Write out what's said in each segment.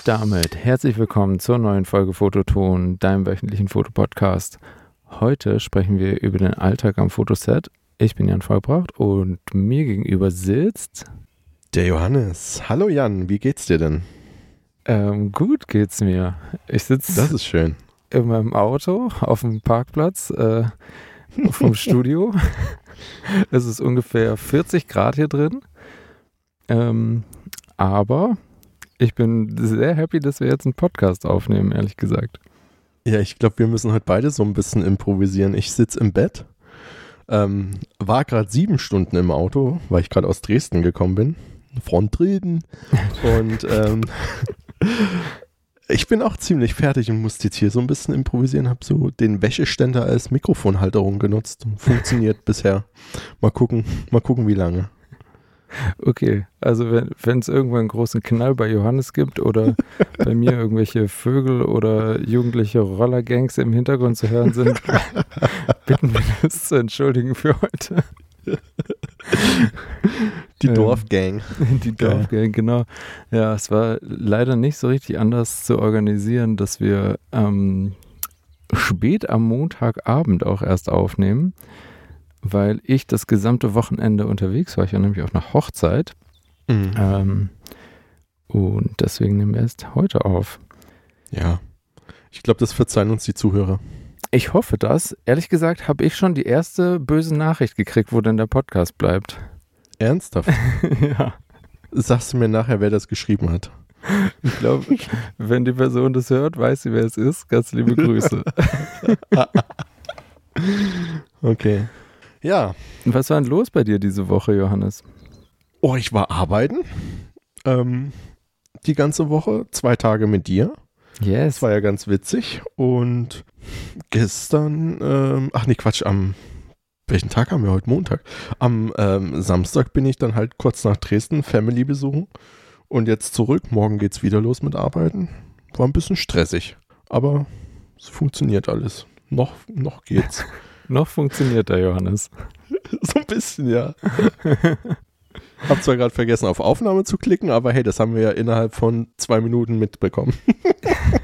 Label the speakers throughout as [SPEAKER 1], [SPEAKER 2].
[SPEAKER 1] Und damit herzlich willkommen zur neuen Folge Fototon, deinem wöchentlichen Fotopodcast. Heute sprechen wir über den Alltag am Fotoset. Ich bin Jan Vollbracht und mir gegenüber sitzt
[SPEAKER 2] der Johannes. Hallo Jan, wie geht's dir denn?
[SPEAKER 1] Ähm, gut geht's mir. Ich sitze
[SPEAKER 2] Das ist schön.
[SPEAKER 1] in meinem Auto auf dem Parkplatz äh, vom Studio. es ist ungefähr 40 Grad hier drin. Ähm, aber ich bin sehr happy, dass wir jetzt einen Podcast aufnehmen, ehrlich gesagt.
[SPEAKER 2] Ja, ich glaube, wir müssen heute beide so ein bisschen improvisieren. Ich sitze im Bett, ähm, war gerade sieben Stunden im Auto, weil ich gerade aus Dresden gekommen bin. Frontreden. Und ähm, ich bin auch ziemlich fertig und musste jetzt hier so ein bisschen improvisieren. Habe so den Wäscheständer als Mikrofonhalterung genutzt. Funktioniert bisher. Mal gucken, mal gucken, wie lange.
[SPEAKER 1] Okay, also wenn es irgendwann einen großen Knall bei Johannes gibt oder bei mir irgendwelche Vögel oder jugendliche Rollergangs im Hintergrund zu hören sind, bitten wir das zu entschuldigen für heute.
[SPEAKER 2] Die ähm, Dorfgang.
[SPEAKER 1] Die Dorfgang, genau. Ja, es war leider nicht so richtig anders zu organisieren, dass wir ähm, spät am Montagabend auch erst aufnehmen weil ich das gesamte Wochenende unterwegs war. Ich war nämlich auf einer Hochzeit. Mhm. Ähm, und deswegen nehmen wir erst heute auf.
[SPEAKER 2] Ja. Ich glaube, das verzeihen uns die Zuhörer.
[SPEAKER 1] Ich hoffe das. Ehrlich gesagt habe ich schon die erste böse Nachricht gekriegt, wo denn der Podcast bleibt.
[SPEAKER 2] Ernsthaft?
[SPEAKER 1] ja.
[SPEAKER 2] Sagst du mir nachher, wer das geschrieben hat?
[SPEAKER 1] Ich glaube, wenn die Person das hört, weiß sie, wer es ist. Ganz liebe Grüße.
[SPEAKER 2] okay. Ja.
[SPEAKER 1] Was war denn los bei dir diese Woche, Johannes?
[SPEAKER 2] Oh, ich war arbeiten. Ähm, die ganze Woche. Zwei Tage mit dir.
[SPEAKER 1] Yes.
[SPEAKER 2] Das war ja ganz witzig. Und gestern, ähm, ach nee, Quatsch, am welchen Tag haben wir heute? Montag. Am ähm, Samstag bin ich dann halt kurz nach Dresden Family besuchen und jetzt zurück. Morgen geht's wieder los mit Arbeiten. War ein bisschen stressig, aber es funktioniert alles. Noch, noch geht's.
[SPEAKER 1] Noch funktioniert der Johannes.
[SPEAKER 2] so ein bisschen, ja. Hab zwar gerade vergessen, auf Aufnahme zu klicken, aber hey, das haben wir ja innerhalb von zwei Minuten mitbekommen.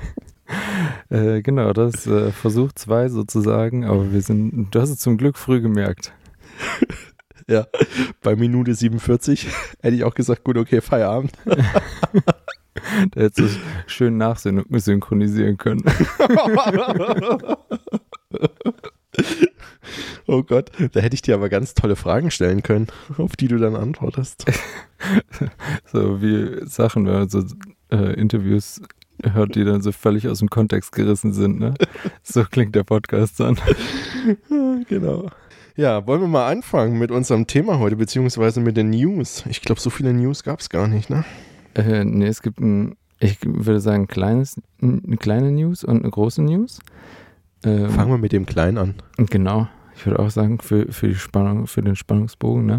[SPEAKER 1] äh, genau, das äh, Versuch zwei sozusagen, aber wir sind, du hast es zum Glück früh gemerkt.
[SPEAKER 2] ja, bei Minute 47 hätte ich auch gesagt, gut, okay, Feierabend.
[SPEAKER 1] da hättest du schön nachsynchronisieren können.
[SPEAKER 2] Oh Gott, da hätte ich dir aber ganz tolle Fragen stellen können, auf die du dann antwortest.
[SPEAKER 1] so wie Sachen, wenn man so äh, Interviews hört, die dann so völlig aus dem Kontext gerissen sind. Ne? So klingt der Podcast dann.
[SPEAKER 2] genau. Ja, wollen wir mal anfangen mit unserem Thema heute, beziehungsweise mit den News. Ich glaube, so viele News gab es gar nicht, ne?
[SPEAKER 1] Äh, nee, es gibt ein, ich würde sagen, kleines, eine kleine News und eine große News.
[SPEAKER 2] Ähm, Fangen wir mit dem Kleinen an.
[SPEAKER 1] Genau, ich würde auch sagen, für, für, die Spannung, für den Spannungsbogen. Ne?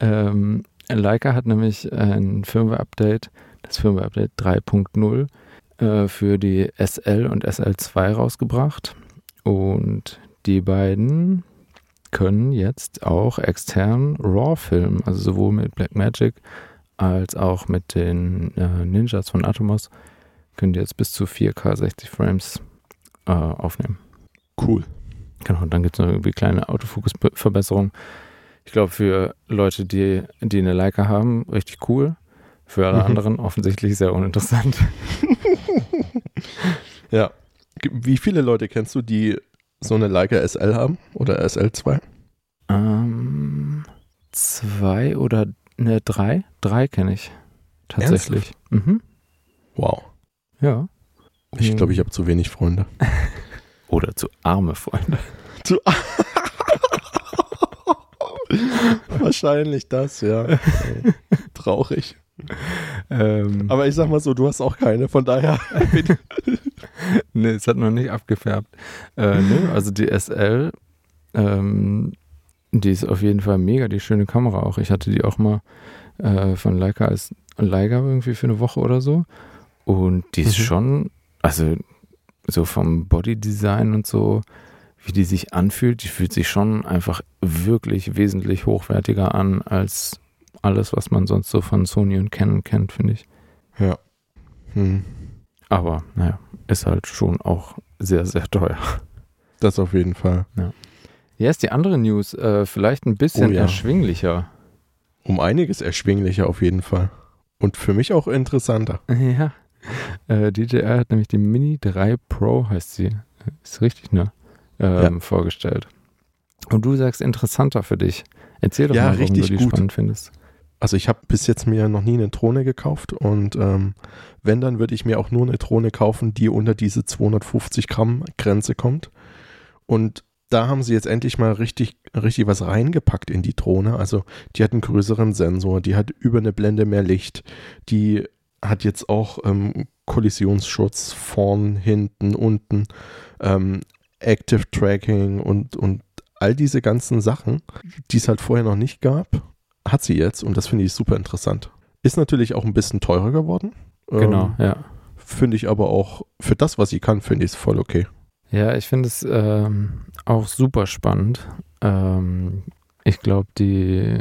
[SPEAKER 1] Ähm, Leica hat nämlich ein Firmware-Update, das Firmware-Update 3.0 äh, für die SL und SL2 rausgebracht. Und die beiden können jetzt auch extern RAW filmen, also sowohl mit Blackmagic als auch mit den äh, Ninjas von Atomos können die jetzt bis zu 4K 60 Frames äh, aufnehmen.
[SPEAKER 2] Cool.
[SPEAKER 1] Genau, und dann gibt es noch irgendwie kleine Autofokus-Verbesserungen. Ich glaube, für Leute, die, die eine Leica haben, richtig cool. Für alle mhm. anderen offensichtlich sehr uninteressant.
[SPEAKER 2] ja. Wie viele Leute kennst du, die so eine Leica SL haben oder SL2?
[SPEAKER 1] Ähm, zwei oder ne, drei? Drei kenne ich. Tatsächlich. Mhm.
[SPEAKER 2] Wow.
[SPEAKER 1] Ja.
[SPEAKER 2] Ich glaube, ich habe zu wenig Freunde.
[SPEAKER 1] Oder zu arme Freunde.
[SPEAKER 2] Zu Wahrscheinlich das, ja. Traurig. Ähm, Aber ich sag mal so, du hast auch keine, von daher.
[SPEAKER 1] nee, es hat noch nicht abgefärbt. Äh, nee, also die SL, ähm, die ist auf jeden Fall mega, die schöne Kamera auch. Ich hatte die auch mal äh, von Leica als Leica irgendwie für eine Woche oder so. Und die ist mhm. schon also so vom Bodydesign und so, wie die sich anfühlt, die fühlt sich schon einfach wirklich wesentlich hochwertiger an als alles, was man sonst so von Sony und Canon kennt, finde ich.
[SPEAKER 2] Ja. Hm.
[SPEAKER 1] Aber naja, ist halt schon auch sehr, sehr teuer.
[SPEAKER 2] Das auf jeden Fall.
[SPEAKER 1] Hier ist die andere News, äh, vielleicht ein bisschen
[SPEAKER 2] Oh ja.
[SPEAKER 1] erschwinglicher.
[SPEAKER 2] Um einiges erschwinglicher auf jeden Fall. Und für mich auch interessanter.
[SPEAKER 1] Ja. Äh, DJI hat nämlich die Mini 3 Pro, heißt sie. Ist richtig, ne? Ähm, Vorgestellt. Und du sagst interessanter für dich. Erzähl doch
[SPEAKER 2] Ja,
[SPEAKER 1] mal, warum
[SPEAKER 2] richtig
[SPEAKER 1] du die
[SPEAKER 2] gut.
[SPEAKER 1] spannend findest.
[SPEAKER 2] Also ich habe bis jetzt mir noch nie eine Drohne gekauft und ähm, wenn, dann würde ich mir auch nur eine Drohne kaufen, die unter diese 250 Gramm Grenze kommt. Und da haben sie jetzt endlich mal richtig, richtig was reingepackt in die Drohne. Also die hat einen größeren Sensor, die hat über eine Blende mehr Licht, die hat jetzt auch ähm, Kollisionsschutz vorn, hinten, unten, ähm, Active Tracking und, und all diese ganzen Sachen, die es halt vorher noch nicht gab, hat sie jetzt und das finde ich super interessant. Ist natürlich auch ein bisschen teurer geworden.
[SPEAKER 1] Genau,
[SPEAKER 2] Ähm,
[SPEAKER 1] ja.
[SPEAKER 2] Finde ich aber auch, für das, was sie kann, finde ich es voll okay.
[SPEAKER 1] Ja, ich finde es ähm, auch super spannend. Ähm, ich glaube, die,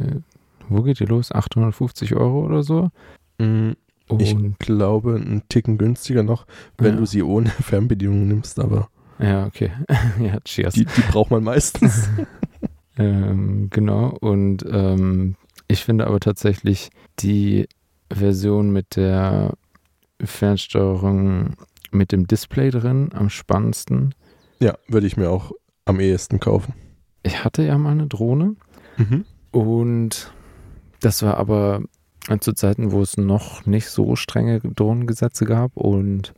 [SPEAKER 1] wo geht die los? 850 Euro oder so?
[SPEAKER 2] Mm,
[SPEAKER 1] Und
[SPEAKER 2] Ich glaube, einen Ticken günstiger noch, wenn
[SPEAKER 1] Ja.
[SPEAKER 2] du sie ohne Fernbedienung nimmst, aber
[SPEAKER 1] ja, okay. ja, cheers.
[SPEAKER 2] die, die braucht man meistens.
[SPEAKER 1] Ähm, genau, und ähm, ich finde aber tatsächlich die Version mit der Fernsteuerung mit dem Display drin am spannendsten.
[SPEAKER 2] ja, würde ich mir auch am ehesten kaufen.
[SPEAKER 1] Ich hatte ja mal eine Drohne
[SPEAKER 2] Mhm.
[SPEAKER 1] und das war aber zu Zeiten, wo es noch nicht so strenge Drohnengesetze gab und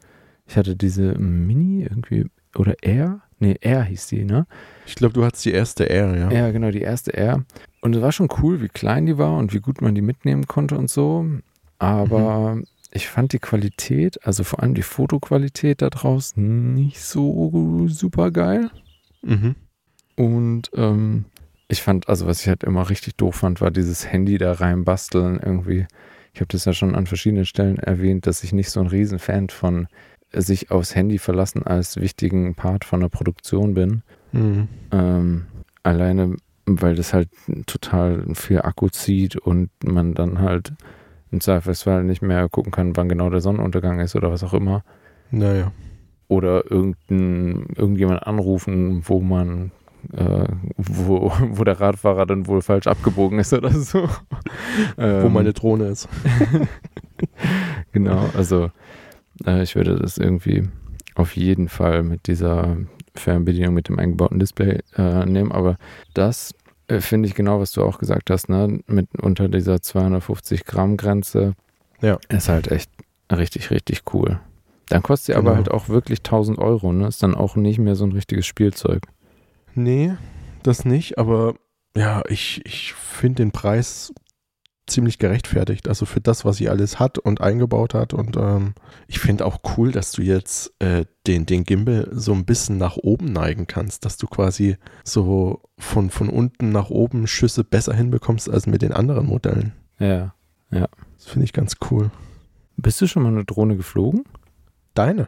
[SPEAKER 1] ich hatte diese Mini irgendwie oder Air? Nee, Air hieß die, ne?
[SPEAKER 2] Ich glaube, du hattest die erste R, ja.
[SPEAKER 1] Ja, genau, die erste R. Und es war schon cool, wie klein die war und wie gut man die mitnehmen konnte und so. Aber ich fand die Qualität, also vor allem die Fotoqualität da draußen, nicht so super geil.
[SPEAKER 2] Mhm.
[SPEAKER 1] Und ähm, ich fand, also was ich halt immer richtig doof fand, war dieses Handy da reinbasteln irgendwie. Ich habe das ja schon an verschiedenen Stellen erwähnt, dass ich nicht so ein Riesenfan von sich aufs Handy verlassen als wichtigen Part von der Produktion bin.
[SPEAKER 2] Mhm.
[SPEAKER 1] Ähm, alleine, weil das halt total viel Akku zieht und man dann halt im Zweifelsfall nicht mehr gucken kann, wann genau der Sonnenuntergang ist oder was auch immer.
[SPEAKER 2] Naja.
[SPEAKER 1] Oder irgendein, irgendjemand anrufen, wo man, äh, wo, wo der Radfahrer dann wohl falsch abgebogen ist oder so.
[SPEAKER 2] Wo
[SPEAKER 1] Ähm,
[SPEAKER 2] meine Drohne ist.
[SPEAKER 1] Genau, also äh, ich würde das irgendwie auf jeden Fall mit dieser Fernbedienung mit dem eingebauten Display äh, nehmen, aber das äh, finde ich genau, was du auch gesagt hast, ne? Mit unter dieser 250 Gramm Grenze
[SPEAKER 2] Ja.
[SPEAKER 1] ist halt echt richtig, richtig cool. Dann kostet sie aber
[SPEAKER 2] Genau.
[SPEAKER 1] halt auch wirklich 1000 Euro, ne? Ist dann auch nicht mehr so ein richtiges Spielzeug.
[SPEAKER 2] Nee, das nicht, aber ja, ich, ich finde den Preis ziemlich gerechtfertigt. Also für das, was sie alles hat und eingebaut hat. Und ähm, ich finde auch cool, dass du jetzt äh, den, den Gimbal so ein bisschen nach oben neigen kannst, dass du quasi so von, von unten nach oben Schüsse besser hinbekommst als mit den anderen Modellen.
[SPEAKER 1] Ja.
[SPEAKER 2] Das finde ich ganz cool.
[SPEAKER 1] Bist du schon mal eine Drohne geflogen?
[SPEAKER 2] Deine?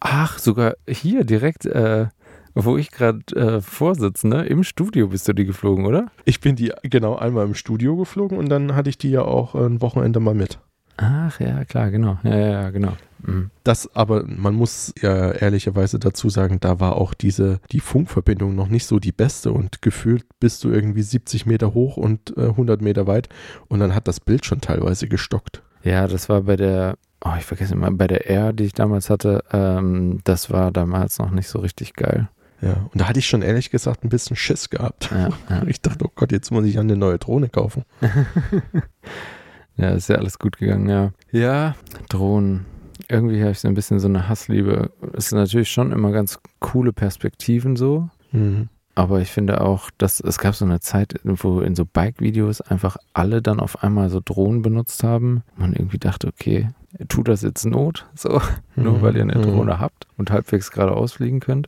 [SPEAKER 1] Ach, sogar hier direkt, äh, wo ich gerade äh, vorsitze, ne? Im Studio bist du die geflogen, oder?
[SPEAKER 2] Ich bin die genau einmal im Studio geflogen und dann hatte ich die ja auch ein Wochenende mal mit.
[SPEAKER 1] Ach ja, klar, genau. Ja, ja, ja genau. Mhm.
[SPEAKER 2] Das aber, man muss ja ehrlicherweise dazu sagen, da war auch diese, die Funkverbindung noch nicht so die beste und gefühlt bist du irgendwie 70 Meter hoch und äh, 100 Meter weit und dann hat das Bild schon teilweise gestockt.
[SPEAKER 1] Ja, das war bei der, oh, ich vergesse immer, bei der R, die ich damals hatte, ähm, das war damals noch nicht so richtig geil.
[SPEAKER 2] Ja, und da hatte ich schon ehrlich gesagt ein bisschen Schiss gehabt.
[SPEAKER 1] Ja, ja.
[SPEAKER 2] Ich dachte, oh Gott, jetzt muss ich eine neue Drohne kaufen.
[SPEAKER 1] ja ist ja alles gut gegangen, ja. Ja, Drohnen. Irgendwie habe ich so ein bisschen so eine Hassliebe. Es sind natürlich schon immer ganz coole Perspektiven so.
[SPEAKER 2] Mhm.
[SPEAKER 1] Aber ich finde auch, dass es gab so eine Zeit, wo in so Bike-Videos einfach alle dann auf einmal so Drohnen benutzt haben. Man irgendwie dachte, okay, tut das jetzt Not? So, nur
[SPEAKER 2] Mhm.
[SPEAKER 1] weil ihr eine
[SPEAKER 2] Mhm.
[SPEAKER 1] Drohne habt und halbwegs geradeaus fliegen könnt.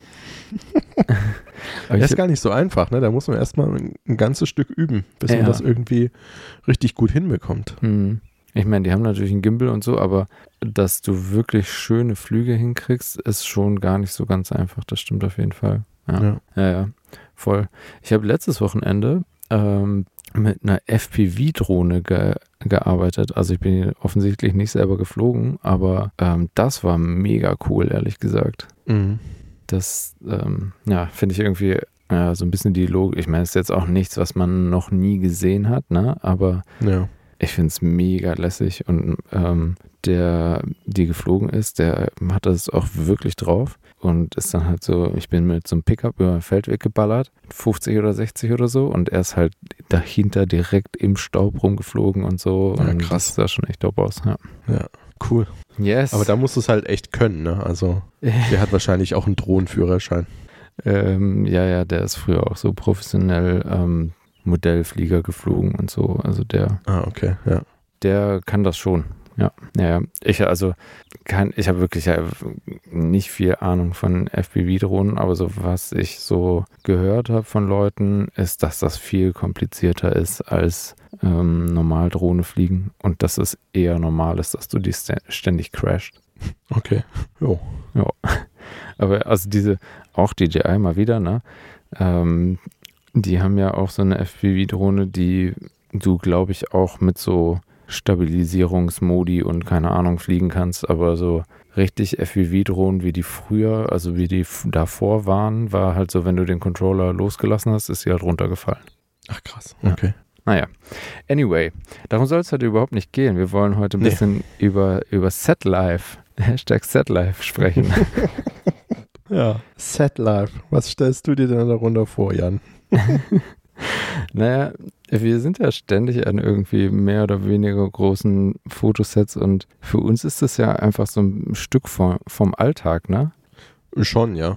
[SPEAKER 1] Aber
[SPEAKER 2] Das ist gar nicht so einfach, ne? Da muss man erstmal ein, ein ganzes Stück üben, bis
[SPEAKER 1] Ja.
[SPEAKER 2] man das irgendwie richtig gut hinbekommt.
[SPEAKER 1] Hm. ich meine, die haben natürlich einen Gimbal und so, aber dass du wirklich schöne Flüge hinkriegst, ist schon gar nicht so ganz einfach. Das stimmt auf jeden Fall. Ja.
[SPEAKER 2] Ja.
[SPEAKER 1] Ja, ja, voll. Ich habe letztes Wochenende ähm, mit einer FPV-Drohne ge gearbeitet. Also ich bin offensichtlich nicht selber geflogen, aber ähm, das war mega cool, ehrlich gesagt.
[SPEAKER 2] Mhm.
[SPEAKER 1] Das, ähm, ja, finde ich irgendwie ja, so ein bisschen die Logik. Ich meine, es ist jetzt auch nichts, was man noch nie gesehen hat, ne? Aber
[SPEAKER 2] Ja.
[SPEAKER 1] ich finde es mega lässig und ähm, der, die geflogen ist, der hat das auch wirklich drauf und ist dann halt so, ich bin mit so einem Pickup über den Feldweg geballert, 50 oder 60 oder so und er ist halt dahinter direkt im Staub rumgeflogen und so
[SPEAKER 2] Ja,
[SPEAKER 1] und
[SPEAKER 2] krass.
[SPEAKER 1] das sah schon echt dope aus, ja.
[SPEAKER 2] Ja, cool.
[SPEAKER 1] Yes.
[SPEAKER 2] Aber da musst du es halt echt können, ne? Also, der hat wahrscheinlich auch einen Drohnenführerschein.
[SPEAKER 1] ähm, ja, ja, der ist früher auch so professionell ähm, Modellflieger geflogen und so, also der
[SPEAKER 2] Ah, okay, ja.
[SPEAKER 1] der kann das schon. Ja, naja, ich also kann, ich habe wirklich ja nicht viel Ahnung von FPV-Drohnen, aber so was ich so gehört habe von Leuten, ist, dass das viel komplizierter ist als ähm, normal Drohne fliegen und dass es eher normal ist, dass du die stä- ständig crasht.
[SPEAKER 2] Okay. Jo.
[SPEAKER 1] Aber also diese, auch DJI mal wieder, ne? Ähm, die haben ja auch so eine FPV-Drohne, die du, glaube ich, auch mit so Stabilisierungsmodi und keine Ahnung fliegen kannst, aber so richtig FPV-Drohnen, wie die früher, also wie die davor waren, war halt so, wenn du den Controller losgelassen hast, ist sie halt runtergefallen.
[SPEAKER 2] Ach, krass.
[SPEAKER 1] Ja.
[SPEAKER 2] Okay.
[SPEAKER 1] Naja, anyway, darum soll es heute überhaupt nicht gehen. Wir wollen heute ein
[SPEAKER 2] Nee.
[SPEAKER 1] bisschen über, über Setlife, Hashtag Setlife sprechen.
[SPEAKER 2] Ja. Set Life. Was stellst du dir denn darunter vor, Jan?
[SPEAKER 1] Naja, wir sind ja ständig an irgendwie mehr oder weniger großen Fotosets und für uns ist das ja einfach so ein Stück vom, vom Alltag, ne?
[SPEAKER 2] Schon, ja.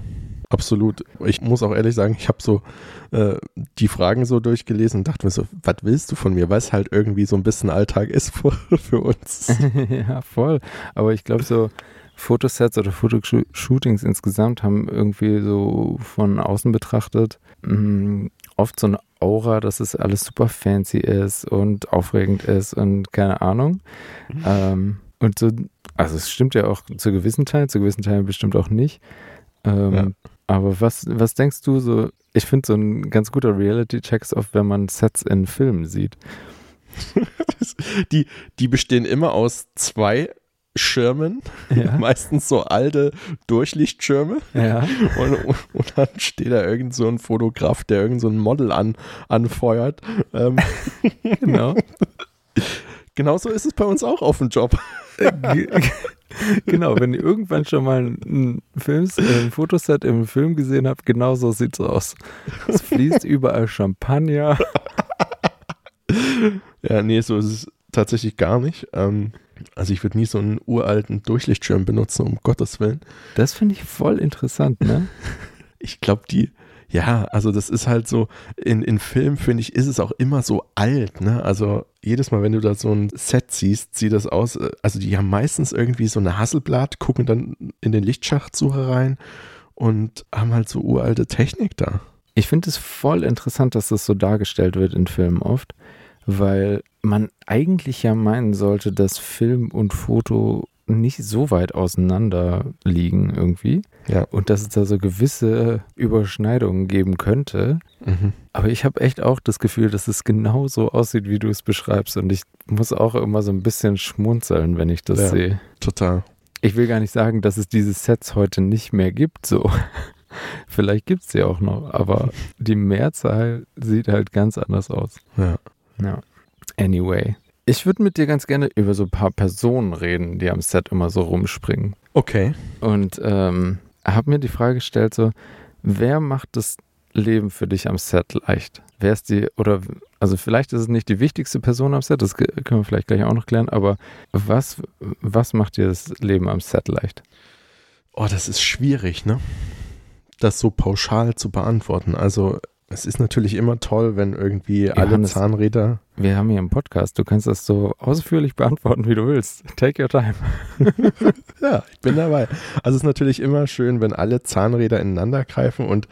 [SPEAKER 2] Absolut. Ich muss auch ehrlich sagen, ich habe so äh, die Fragen so durchgelesen und dachte mir so, was willst du von mir? Weil es halt irgendwie so ein bisschen Alltag ist für, für uns.
[SPEAKER 1] ja, voll. Aber ich glaube, so Fotosets oder Fotoshootings insgesamt haben irgendwie so von außen betrachtet mh, oft so eine Aura, dass es alles super fancy ist und aufregend ist und keine Ahnung. Ähm, und so, also es stimmt ja auch zu gewissen Teilen, zu gewissen Teilen bestimmt auch nicht. Ähm,
[SPEAKER 2] Ja.
[SPEAKER 1] Aber was, was denkst du so? Ich finde so ein ganz guter Reality-Check ist oft, wenn man Sets in Filmen sieht.
[SPEAKER 2] die, die bestehen immer aus zwei Schirmen,
[SPEAKER 1] Ja.
[SPEAKER 2] meistens so alte Durchlichtschirme.
[SPEAKER 1] ja.
[SPEAKER 2] Und, und dann steht da irgend so ein Fotograf, der irgend so ein Model an, anfeuert. Ähm,
[SPEAKER 1] Genau.
[SPEAKER 2] genauso ist es bei uns auch auf dem Job.
[SPEAKER 1] Ge- genau, wenn ihr irgendwann schon mal ein, Films, äh, ein Fotoset im Film gesehen habt, genau so sieht's aus. Es fließt überall Champagner.
[SPEAKER 2] Ja, nee, so ist es tatsächlich gar nicht. Ähm, also ich würde nie so einen uralten Durchlichtschirm benutzen, um Gottes Willen.
[SPEAKER 1] Das finde ich voll interessant, ne?
[SPEAKER 2] Ich glaube, die, ja, also das ist halt so, in, in Filmen, finde ich, ist es auch immer so alt, ne? Also jedes Mal, wenn du da so ein Set siehst, sieht das aus, äh, also die haben meistens irgendwie so eine Hasselblatt, gucken dann in den Lichtschachtsucher rein und haben halt so uralte Technik da.
[SPEAKER 1] Ich finde es voll interessant, dass das so dargestellt wird in Filmen oft, weil man eigentlich ja meinen sollte, dass Film und Foto nicht so weit auseinander liegen irgendwie
[SPEAKER 2] Ja.
[SPEAKER 1] und dass es da so gewisse Überschneidungen geben könnte.
[SPEAKER 2] Mhm.
[SPEAKER 1] Aber ich habe echt auch das Gefühl, dass es genau so aussieht, wie du es beschreibst. Und ich muss auch immer so ein bisschen schmunzeln, wenn ich das
[SPEAKER 2] Ja.
[SPEAKER 1] sehe.
[SPEAKER 2] Total.
[SPEAKER 1] Ich will gar nicht sagen, dass es diese Sets heute nicht mehr gibt, so. Vielleicht gibt es sie auch noch, aber die Mehrzahl sieht halt ganz anders aus.
[SPEAKER 2] Ja.
[SPEAKER 1] Ja. Anyway. Ich würde mit dir ganz gerne über so ein paar Personen reden, die am Set immer so rumspringen.
[SPEAKER 2] Okay.
[SPEAKER 1] Und ähm, habe mir die Frage gestellt, so, wer macht das Leben für dich am Set leicht? Wer ist die, oder, also vielleicht ist es nicht die wichtigste Person am Set, das können wir vielleicht gleich auch noch klären, aber was, was macht dir das Leben am Set leicht?
[SPEAKER 2] Oh, das ist schwierig, ne? Das so pauschal zu beantworten. Also, es ist natürlich immer toll, wenn irgendwie alle
[SPEAKER 1] Johannes.
[SPEAKER 2] Zahnräder.
[SPEAKER 1] Wir haben hier einen Podcast, du kannst das so ausführlich beantworten, wie du willst. Take your time.
[SPEAKER 2] Ja, ich bin dabei. Also, es ist natürlich immer schön, wenn alle Zahnräder ineinander greifen und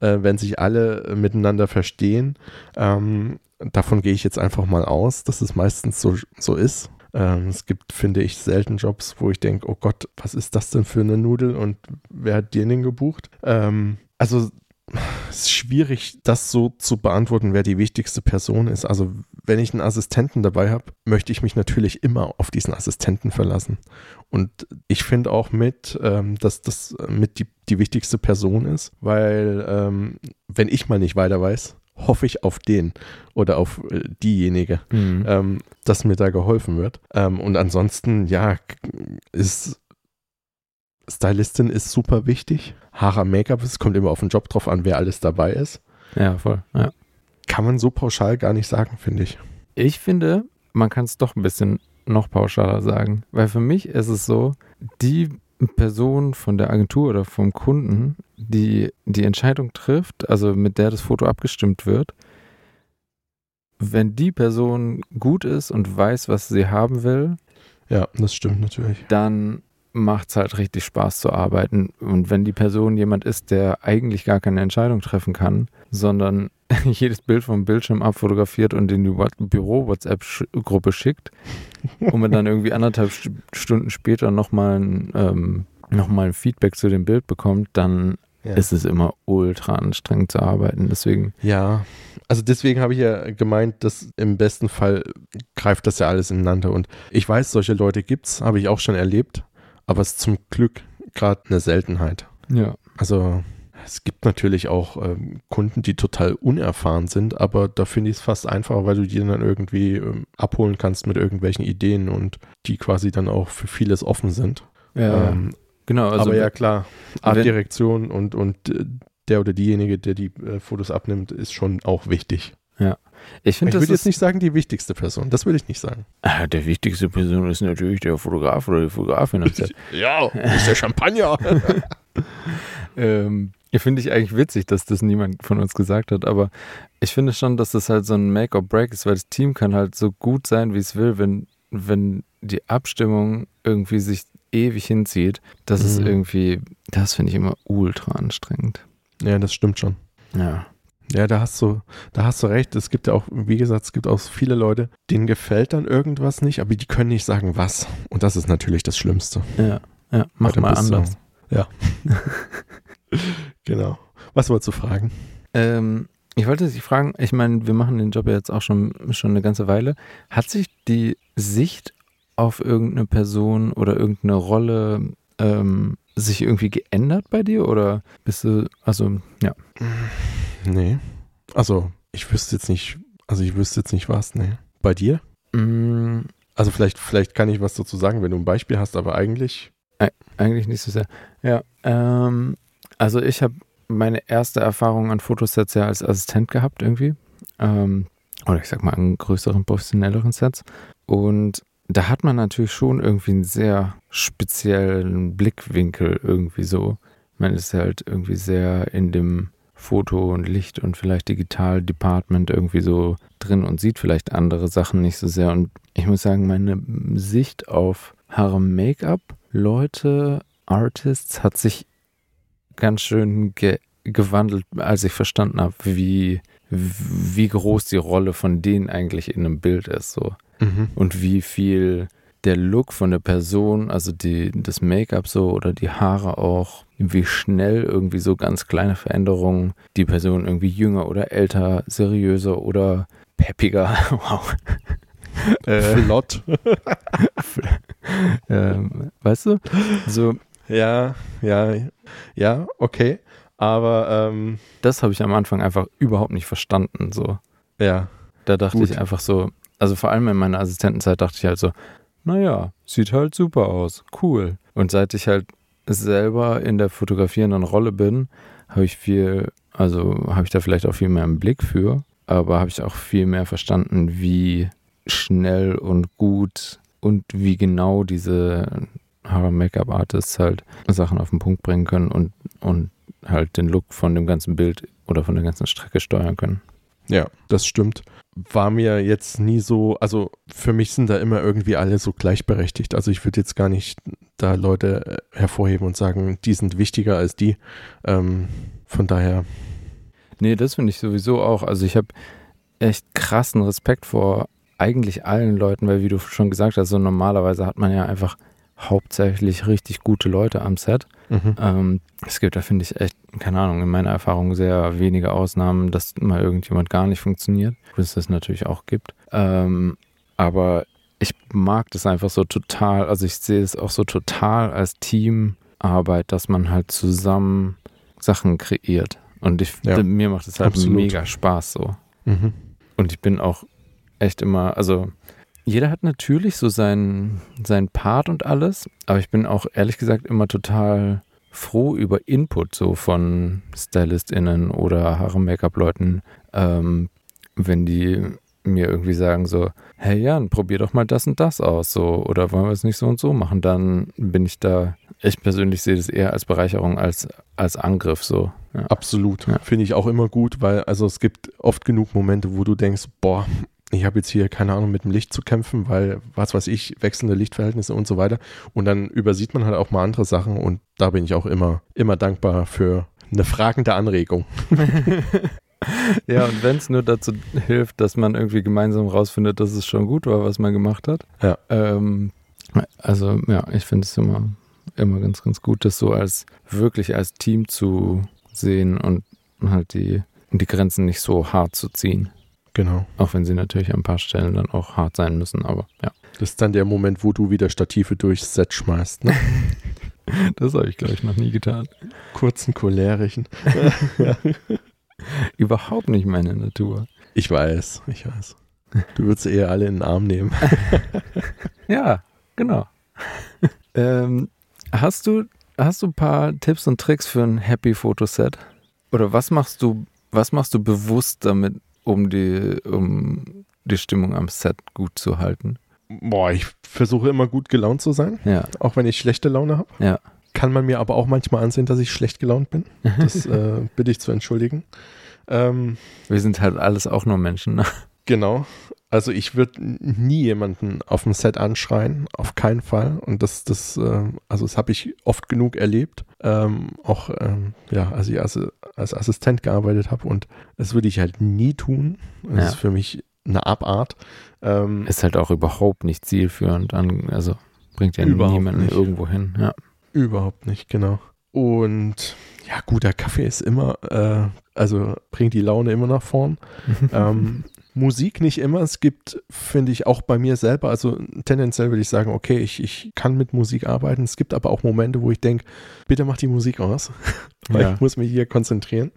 [SPEAKER 2] äh, wenn sich alle äh, miteinander verstehen. Ähm, davon gehe ich jetzt einfach mal aus, dass es meistens so, so ist. Ähm, es gibt, finde ich, selten Jobs, wo ich denke, oh Gott, was ist das denn für eine Nudel und wer hat den denn gebucht? Ähm, also es ist schwierig, das so zu beantworten, wer die wichtigste Person ist. Also, wenn ich einen Assistenten dabei habe, möchte ich mich natürlich immer auf diesen Assistenten verlassen. Und ich finde auch mit, ähm, dass das mit die, die wichtigste Person ist, weil ähm, wenn ich mal nicht weiter weiß, hoffe ich auf den oder auf äh, diejenige,
[SPEAKER 1] Mhm.
[SPEAKER 2] ähm, dass mir da geholfen wird. Ähm, und ansonsten, ja, ist Stylistin ist super wichtig. Haare, Make-up, es kommt immer auf den Job drauf an, wer alles dabei ist.
[SPEAKER 1] Ja, voll. Ja.
[SPEAKER 2] Kann man so pauschal gar nicht sagen, finde ich.
[SPEAKER 1] Ich finde, man kann es doch ein bisschen noch pauschaler sagen, weil für mich ist es so, die Person von der Agentur oder vom Kunden, die die Entscheidung trifft, also mit der das Foto abgestimmt wird, wenn die Person gut ist und weiß, was sie haben will,
[SPEAKER 2] Ja, das stimmt natürlich.
[SPEAKER 1] dann macht es halt richtig Spaß zu arbeiten. Und wenn die Person jemand ist, der eigentlich gar keine Entscheidung treffen kann, sondern jedes Bild vom Bildschirm abfotografiert und in die What- Büro-WhatsApp-Gruppe schickt man dann irgendwie anderthalb St Stunden später nochmal ein, ähm, noch mal ein Feedback zu dem Bild bekommt, dann
[SPEAKER 2] Ja.
[SPEAKER 1] ist es immer ultra anstrengend zu arbeiten. Deswegen,
[SPEAKER 2] Ja, also deswegen habe ich ja gemeint, dass im besten Fall greift das ja alles ineinander. Und ich weiß, solche Leute gibt's, habe ich auch schon erlebt, aber es ist zum Glück gerade eine Seltenheit.
[SPEAKER 1] ja.
[SPEAKER 2] Also es gibt natürlich auch ähm, Kunden, die total unerfahren sind, aber da finde ich es fast einfacher, weil du die dann irgendwie ähm, abholen kannst mit irgendwelchen Ideen und die quasi dann auch für vieles offen sind.
[SPEAKER 1] ja
[SPEAKER 2] ähm,
[SPEAKER 1] genau. Also
[SPEAKER 2] aber ja klar, Art
[SPEAKER 1] wenn-
[SPEAKER 2] Direktion und, und äh, der oder diejenige, der die äh, Fotos abnimmt, ist schon auch wichtig.
[SPEAKER 1] ich
[SPEAKER 2] Ich
[SPEAKER 1] finde, das
[SPEAKER 2] würde
[SPEAKER 1] ist
[SPEAKER 2] jetzt nicht sagen, die wichtigste Person. Das will ich nicht sagen.
[SPEAKER 1] Ah, der wichtigste Person ist natürlich der Fotograf oder die Fotografin.
[SPEAKER 2] Ja, ist der Champagner.
[SPEAKER 1] ähm, finde ich eigentlich witzig, dass das niemand von uns gesagt hat, aber ich finde schon, dass das halt so ein Make or Break ist, weil das Team kann halt so gut sein, wie es will, wenn, wenn die Abstimmung irgendwie sich ewig hinzieht. Das ist
[SPEAKER 2] Mhm.
[SPEAKER 1] irgendwie, das finde ich immer ultra anstrengend.
[SPEAKER 2] ja, das stimmt schon.
[SPEAKER 1] Ja.
[SPEAKER 2] Ja, da hast du, da hast du recht. Es gibt ja auch, wie gesagt, es gibt auch viele Leute, denen gefällt dann irgendwas nicht, aber die können nicht sagen, was. Und das ist natürlich das Schlimmste.
[SPEAKER 1] Ja, ja, mach mal
[SPEAKER 2] du-
[SPEAKER 1] anders.
[SPEAKER 2] Ja. genau. Was wolltest du fragen?
[SPEAKER 1] Ähm, ich wollte dich fragen, ich meine, wir machen den Job ja jetzt auch schon, schon eine ganze Weile. Hat sich die Sicht auf irgendeine Person oder irgendeine Rolle ähm, sich irgendwie geändert bei dir? Oder bist du, also, ja.
[SPEAKER 2] Nee. Also, ich wüsste jetzt nicht, also ich wüsste jetzt nicht was, nee. Bei dir?
[SPEAKER 1] Mm,
[SPEAKER 2] Also vielleicht, vielleicht kann ich was dazu sagen, wenn du ein Beispiel hast, aber eigentlich.
[SPEAKER 1] eigentlich nicht so sehr. Ja, ähm, also ich habe meine erste Erfahrung an Fotosets ja als Assistent gehabt irgendwie. Ähm, oder ich sag mal an größeren, professionelleren Sets. Und da hat man natürlich schon irgendwie einen sehr speziellen Blickwinkel irgendwie so. Man ist halt irgendwie sehr in dem Foto und Licht und vielleicht Digital-Department irgendwie so drin und sieht vielleicht andere Sachen nicht so sehr. Und ich muss sagen, meine Sicht auf Haare Make-up, Leute, Artists hat sich ganz schön ge gewandelt, als ich verstanden habe, wie, wie groß die Rolle von denen eigentlich in einem Bild ist. So
[SPEAKER 2] Mhm.
[SPEAKER 1] und wie viel der Look von der Person, also die, das Make-up so oder die Haare auch, wie schnell irgendwie so ganz kleine Veränderungen die Person irgendwie jünger oder älter, seriöser oder peppiger, wow. äh,
[SPEAKER 2] Flott.
[SPEAKER 1] ähm, weißt du? So,
[SPEAKER 2] Ja, ja, ja, okay. Aber ähm,
[SPEAKER 1] das habe ich am Anfang einfach überhaupt nicht verstanden. So.
[SPEAKER 2] ja,
[SPEAKER 1] Da dachte
[SPEAKER 2] Gut.
[SPEAKER 1] ich einfach so, also vor allem in meiner Assistentenzeit dachte ich halt so, naja, sieht halt super aus, cool. Und seit ich halt selber in der fotografierenden Rolle bin, habe ich viel, also habe ich da vielleicht auch viel mehr im Blick für, aber habe ich auch viel mehr verstanden, wie schnell und gut und wie genau diese Haare-Make-up-Artists halt Sachen auf den Punkt bringen können und, und halt den Look von dem ganzen Bild oder von der ganzen Strecke steuern können.
[SPEAKER 2] Ja, das stimmt. War mir jetzt nie so, also für mich sind da immer irgendwie alle so gleichberechtigt. Also ich würde jetzt gar nicht da Leute äh, hervorheben und sagen, die sind wichtiger als die. Ähm, von daher,
[SPEAKER 1] Nee, das finde ich sowieso auch. Also ich habe echt krassen Respekt vor eigentlich allen Leuten, weil wie du schon gesagt hast, so normalerweise hat man ja einfach hauptsächlich richtig gute Leute am Set.
[SPEAKER 2] Mhm.
[SPEAKER 1] Ähm, es gibt da, finde ich, echt, keine Ahnung, in meiner Erfahrung sehr wenige Ausnahmen, dass mal irgendjemand gar nicht funktioniert, bis es das natürlich auch gibt. Ähm, aber ich mag das einfach so total, also ich sehe es auch so total als Teamarbeit, dass man halt zusammen Sachen kreiert. Und ich,
[SPEAKER 2] Ja,
[SPEAKER 1] mir macht es halt
[SPEAKER 2] absolut.
[SPEAKER 1] mega Spaß so.
[SPEAKER 2] Mhm.
[SPEAKER 1] Und ich bin auch echt immer, also jeder hat natürlich so seinen, seinen Part und alles, aber ich bin auch ehrlich gesagt immer total froh über Input so von StylistInnen oder Haare-Make-up-Leuten, ähm, wenn die mir irgendwie sagen so, hey Jan, probier doch mal das und das aus, so, oder wollen wir es nicht so und so machen, dann bin ich da, ich persönlich sehe das eher als Bereicherung als, als Angriff, so. Ja.
[SPEAKER 2] Absolut.
[SPEAKER 1] Ja.
[SPEAKER 2] Finde ich auch immer gut, weil also es gibt oft genug Momente, wo du denkst, boah, ich habe jetzt hier keine Ahnung mit dem Licht zu kämpfen, weil was weiß ich, wechselnde Lichtverhältnisse und so weiter. Und dann übersieht man halt auch mal andere Sachen und da bin ich auch immer, immer dankbar für eine fragende Anregung.
[SPEAKER 1] Ja, und wenn es nur dazu hilft, dass man irgendwie gemeinsam rausfindet, dass es schon gut war, was man gemacht hat.
[SPEAKER 2] Ja.
[SPEAKER 1] Ähm, also, ja, ich finde es immer, immer ganz, ganz gut, das so als wirklich als Team zu sehen und halt die, die Grenzen nicht so hart zu ziehen.
[SPEAKER 2] Genau.
[SPEAKER 1] Auch wenn sie natürlich an ein paar Stellen dann auch hart sein müssen, aber ja.
[SPEAKER 2] Das ist dann der Moment, wo du wieder Stative durchs Set schmeißt. Ne?
[SPEAKER 1] Das habe ich, glaube ich, noch nie getan.
[SPEAKER 2] Kurzen cholerischen.
[SPEAKER 1] Überhaupt nicht meine Natur.
[SPEAKER 2] Ich weiß, ich weiß. Du würdest eher alle in den Arm nehmen.
[SPEAKER 1] Ja, genau. ähm, hast du hast du ein paar Tipps und Tricks für ein Happy Fotoset? Oder was machst du was machst du bewusst damit, um die um die Stimmung am Set gut zu halten?
[SPEAKER 2] Boah, ich versuche immer gut gelaunt zu sein,
[SPEAKER 1] Ja,
[SPEAKER 2] auch wenn ich schlechte Laune habe.
[SPEAKER 1] ja.
[SPEAKER 2] Kann man mir aber auch manchmal ansehen, dass ich schlecht gelaunt bin. Das äh, bitte ich zu entschuldigen. Ähm,
[SPEAKER 1] Wir sind halt alles auch nur Menschen. Ne?
[SPEAKER 2] genau. Also ich würde nie jemanden auf dem Set anschreien, auf keinen Fall. Und das, das, äh, also das habe ich oft genug erlebt. Ähm, auch ähm, ja, als ich als, als Assistent gearbeitet habe und das würde ich halt nie tun. Das
[SPEAKER 1] Ja.
[SPEAKER 2] ist für mich eine Abart. Ähm,
[SPEAKER 1] Ist halt auch überhaupt nicht zielführend an, also bringt ja niemanden
[SPEAKER 2] nicht.
[SPEAKER 1] irgendwo hin. Ja.
[SPEAKER 2] Überhaupt nicht, genau. Und ja, guter Kaffee ist immer, äh, also bringt die Laune immer nach vorn. ähm, Musik nicht immer. Es gibt, finde ich, auch bei mir selber, also tendenziell würde ich sagen, okay, ich, ich kann mit Musik arbeiten. Es gibt aber auch Momente, wo ich denke, bitte mach die Musik aus, weil
[SPEAKER 1] Ja.
[SPEAKER 2] ich muss mich hier konzentrieren.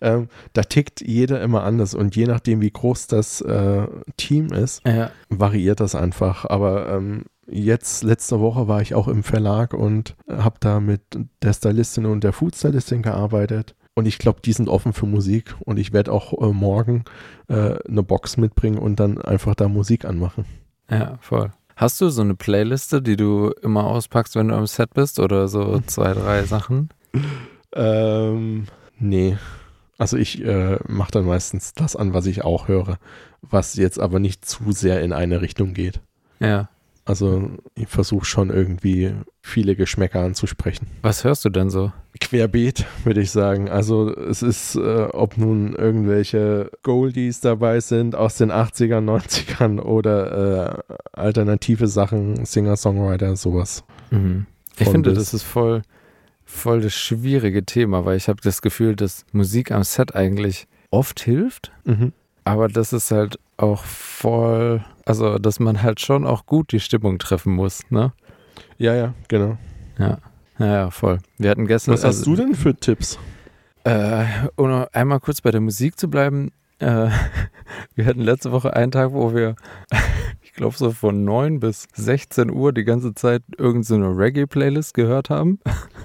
[SPEAKER 2] Ähm, da tickt jeder immer anders und je nachdem, wie groß das äh, Team ist,
[SPEAKER 1] ja.
[SPEAKER 2] variiert das einfach. Aber ähm, jetzt, letzte Woche war ich auch im Verlag und habe da mit der Stylistin und der Food-Stylistin gearbeitet. Und ich glaube, die sind offen für Musik. Und ich werde auch äh, morgen äh, eine Box mitbringen und dann einfach da Musik anmachen.
[SPEAKER 1] Ja, voll. Hast du so eine Playliste, die du immer auspackst, wenn du am Set bist? Oder so zwei, drei Sachen?
[SPEAKER 2] Ähm, nee. Also ich äh, mache dann meistens das an, was ich auch höre, was jetzt aber nicht zu sehr in eine Richtung geht.
[SPEAKER 1] Ja.
[SPEAKER 2] Also ich versuche schon irgendwie viele Geschmäcker anzusprechen.
[SPEAKER 1] Was hörst du denn so?
[SPEAKER 2] Querbeet, würde ich sagen. Also es ist, äh, ob nun irgendwelche Goldies dabei sind aus den 80ern, 90ern oder äh, alternative Sachen, Singer-Songwriter, sowas.
[SPEAKER 1] Mhm. Ich
[SPEAKER 2] Von
[SPEAKER 1] finde, das ist voll, voll das schwierige Thema, weil ich habe das Gefühl, dass Musik am Set eigentlich oft hilft,
[SPEAKER 2] Mhm.
[SPEAKER 1] aber das ist halt auch voll, also dass man halt schon auch gut die Stimmung treffen muss, ne?
[SPEAKER 2] Ja, ja, genau.
[SPEAKER 1] Ja. Ja, ja, voll. Wir hatten gestern.
[SPEAKER 2] Was hast du denn für Tipps?
[SPEAKER 1] Äh, um einmal kurz bei der Musik zu bleiben. Äh, wir hatten letzte Woche einen Tag, wo wir, ich glaube, so von 9 bis 16 Uhr die ganze Zeit irgendeine so eine Reggae-Playlist gehört haben.